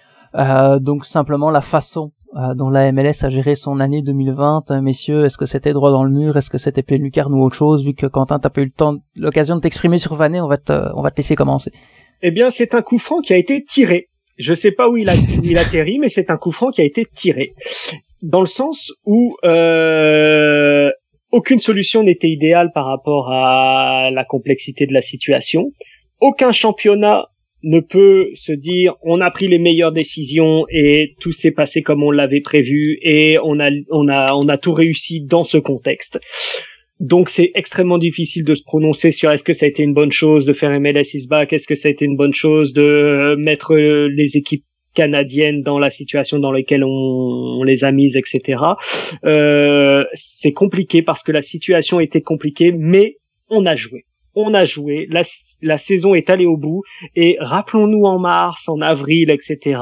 donc simplement la façon euh, dont la MLS a géré son année 2020. Euh, messieurs, est-ce que c'était droit dans le mur Est-ce que c'était pleine lucarne ou autre chose Vu que Quentin, t'as pas eu le temps, l'occasion de t'exprimer sur Vanet, on va te, on va te laisser commencer. Eh bien, c'est un coup franc qui a été tiré. Je sais pas où il a, il atterri, mais c'est un coup franc qui a été tiré. Dans le sens où, euh, aucune solution n'était idéale par rapport à la complexité de la situation. Aucun championnat ne peut se dire on a pris les meilleures décisions et tout s'est passé comme on l'avait prévu et on a on a on a tout réussi dans ce contexte. Donc c'est extrêmement difficile de se prononcer sur est-ce que ça a été une bonne chose de faire MLS is back, est-ce que ça a été une bonne chose de mettre les équipes canadiennes dans la situation dans laquelle on, les a mises, etc. Euh, c'est compliqué parce que la situation était compliquée, mais on a joué on a joué, la, saison est allée au bout, et rappelons-nous en mars, en avril, etc.,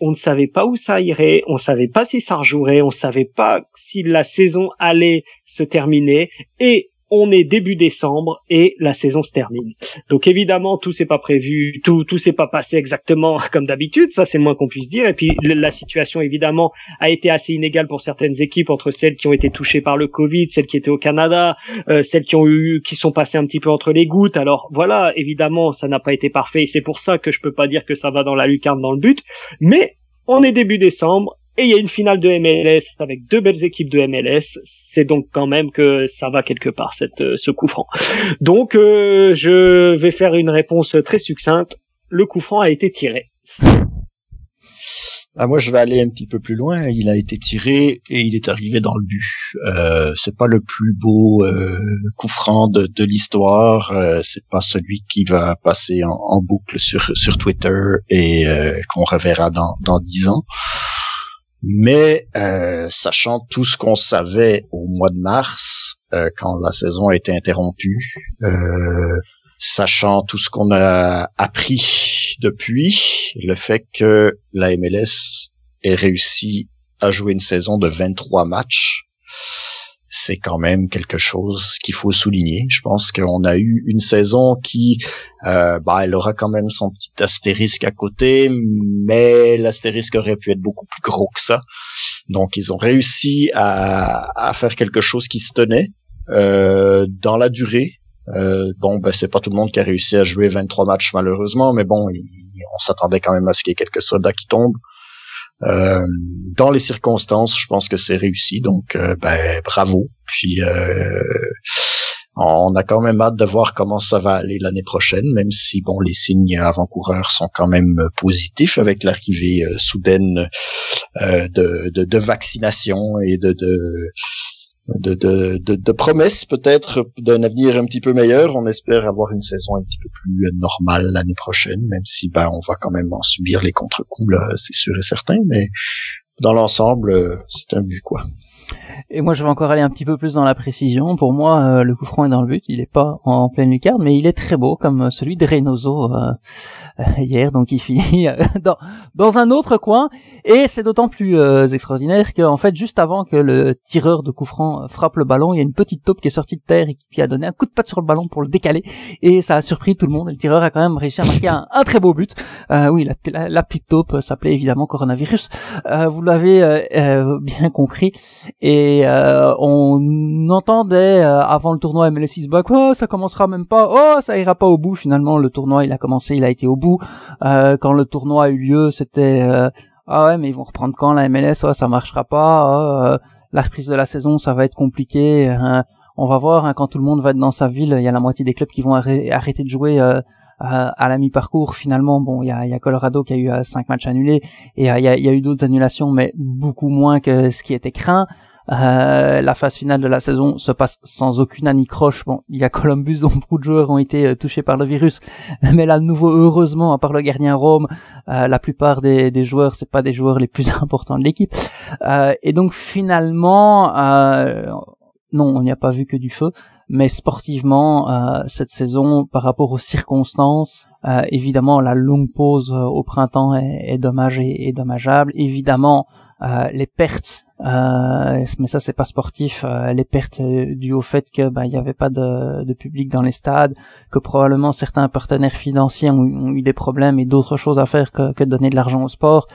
on ne savait pas où ça irait, on savait pas si ça rejouerait, on savait pas si la saison allait se terminer, et on est début décembre et la saison se termine. Donc évidemment, tout s'est pas prévu, tout tout s'est pas passé exactement [laughs] comme d'habitude, ça c'est le moins qu'on puisse dire. Et puis la situation évidemment a été assez inégale pour certaines équipes entre celles qui ont été touchées par le Covid, celles qui étaient au Canada, euh, celles qui ont eu qui sont passées un petit peu entre les gouttes. Alors voilà, évidemment, ça n'a pas été parfait et c'est pour ça que je peux pas dire que ça va dans la lucarne dans le but, mais on est début décembre et il y a une finale de MLS avec deux belles équipes de MLS. C'est donc quand même que ça va quelque part cette, euh, ce coup franc. Donc euh, je vais faire une réponse très succincte. Le coup franc a été tiré. Ah, moi, je vais aller un petit peu plus loin. Il a été tiré et il est arrivé dans le but. Euh, c'est pas le plus beau euh, coup franc de, de l'histoire. Euh, c'est pas celui qui va passer en, en boucle sur sur Twitter et euh, qu'on reverra dans dans dix ans. Mais euh, sachant tout ce qu'on savait au mois de mars, euh, quand la saison a été interrompue, euh, sachant tout ce qu'on a appris depuis, le fait que la MLS ait réussi à jouer une saison de 23 matchs, c'est quand même quelque chose qu'il faut souligner. Je pense qu'on a eu une saison qui, euh, bah, elle aura quand même son petit astérisque à côté, mais l'astérisque aurait pu être beaucoup plus gros que ça. Donc, ils ont réussi à, à faire quelque chose qui se tenait euh, dans la durée. Euh, bon, ben, c'est pas tout le monde qui a réussi à jouer 23 matchs malheureusement, mais bon, on s'attendait quand même à ce qu'il y ait quelques soldats qui tombent. Euh, dans les circonstances, je pense que c'est réussi, donc euh, ben, bravo. Puis euh, on a quand même hâte de voir comment ça va aller l'année prochaine, même si bon les signes avant-coureurs sont quand même positifs avec l'arrivée soudaine de, de, de, vaccination et de, de de, de, de, de promesses peut-être d'un avenir un petit peu meilleur. On espère avoir une saison un petit peu plus normale l'année prochaine, même si ben on va quand même en subir les contre-coups, c'est sûr et certain. Mais dans l'ensemble, euh, c'est un but quoi. Et moi, je vais encore aller un petit peu plus dans la précision. Pour moi, euh, le coup franc est dans le but. Il n'est pas en, pleine lucarne, mais il est très beau, comme celui de Reynoso euh, hier. Donc, il finit [laughs] dans, dans un autre coin. Et c'est d'autant plus euh, extraordinaire qu'en fait, juste avant que le tireur de coup franc frappe le ballon, il y a une petite taupe qui est sortie de terre et qui a donné un coup de patte sur le ballon pour le décaler. Et ça a surpris tout le monde. Le tireur a quand même réussi à marquer un, très beau but. Euh, oui, la, la, petite taupe s'appelait évidemment coronavirus. Euh, vous l'avez euh, bien compris. Et on entendait avant le tournoi MLS back, oh ça commencera même pas, oh ça ira pas au bout. Finalement, le tournoi il a commencé, il a été au bout. quand le tournoi a eu lieu, c'était ah ouais mais ils vont reprendre quand la MLS ouais, ça marchera pas ah, euh, la reprise de la saison ça va être compliqué hein. on va voir hein, quand tout le monde va être dans sa ville il y a la moitié des clubs qui vont arrêter de jouer euh, à la mi-parcours finalement bon il y a, y a, Colorado qui a eu euh, cinq matchs annulés et il y a eu d'autres annulations mais beaucoup moins que ce qui était craint euh, la phase finale de la saison se passe sans aucune anicroche. Bon, il y a Columbus dont beaucoup de joueurs ont été euh, touchés par le virus, [laughs] mais là, de nouveau, heureusement, à part le gardien Rome, euh, la plupart des, des joueurs, c'est pas des joueurs les plus [laughs] importants de l'équipe. et donc finalement, non, on n'y a pas vu que du feu. Mais sportivement, cette saison, par rapport aux circonstances, évidemment, la longue pause au printemps est, est dommage et, et dommageable. Évidemment, les pertes euh, mais ça c'est pas sportif. Euh, les pertes euh, dues au fait que bah il y avait pas de, de, public dans les stades, que probablement certains partenaires financiers ont, eu des problèmes et d'autres choses à faire que, que de donner de l'argent au sport,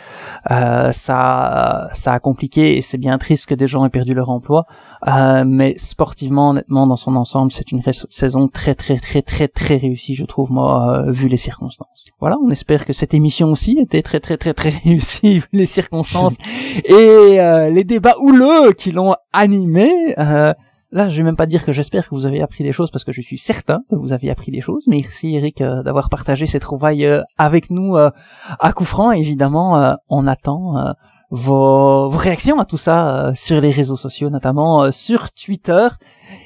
euh, ça ça a compliqué et c'est bien triste que des gens aient perdu leur emploi. Euh, mais sportivement, honnêtement, dans son ensemble, c'est une saison très très très très très réussie, je trouve moi, vu les circonstances. Voilà, on espère que cette émission aussi était très très très très [laughs] réussie vu les circonstances [laughs] et les débats houleux qui l'ont animé. Euh, là, je vais même pas dire que j'espère que vous avez appris des choses parce que je suis certain que vous avez appris des choses. Merci Eric euh, d'avoir partagé cette trouvaille euh, avec nous euh, à coup franc. Évidemment, on attend vos, réactions à tout ça sur les réseaux sociaux, notamment sur Twitter.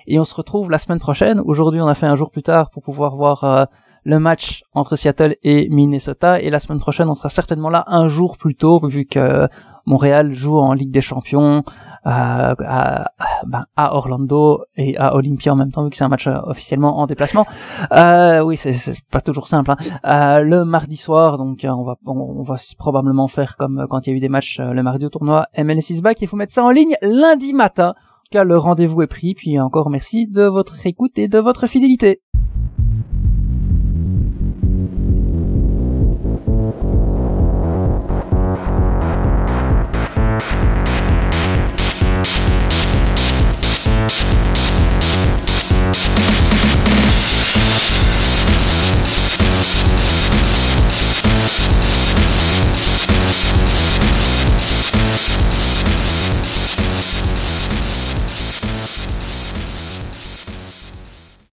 Et on se retrouve la semaine prochaine. Aujourd'hui, on a fait un jour plus tard pour pouvoir voir le match entre Seattle et Minnesota. Et la semaine prochaine, on sera certainement là un jour plus tôt, vu que Montréal joue en Ligue des Champions à, à, ben, à, Orlando et à Olympia en même temps vu que c'est un match euh, officiellement en déplacement. Euh, oui, c'est pas toujours simple. Hein. Euh, le mardi soir, donc euh, on va on, va probablement faire comme quand il y a eu des matchs le mardi au tournoi MLS back. Il faut mettre ça en ligne lundi matin. En tout cas, le rendez-vous est pris. Puis encore merci de votre écoute et de votre fidélité.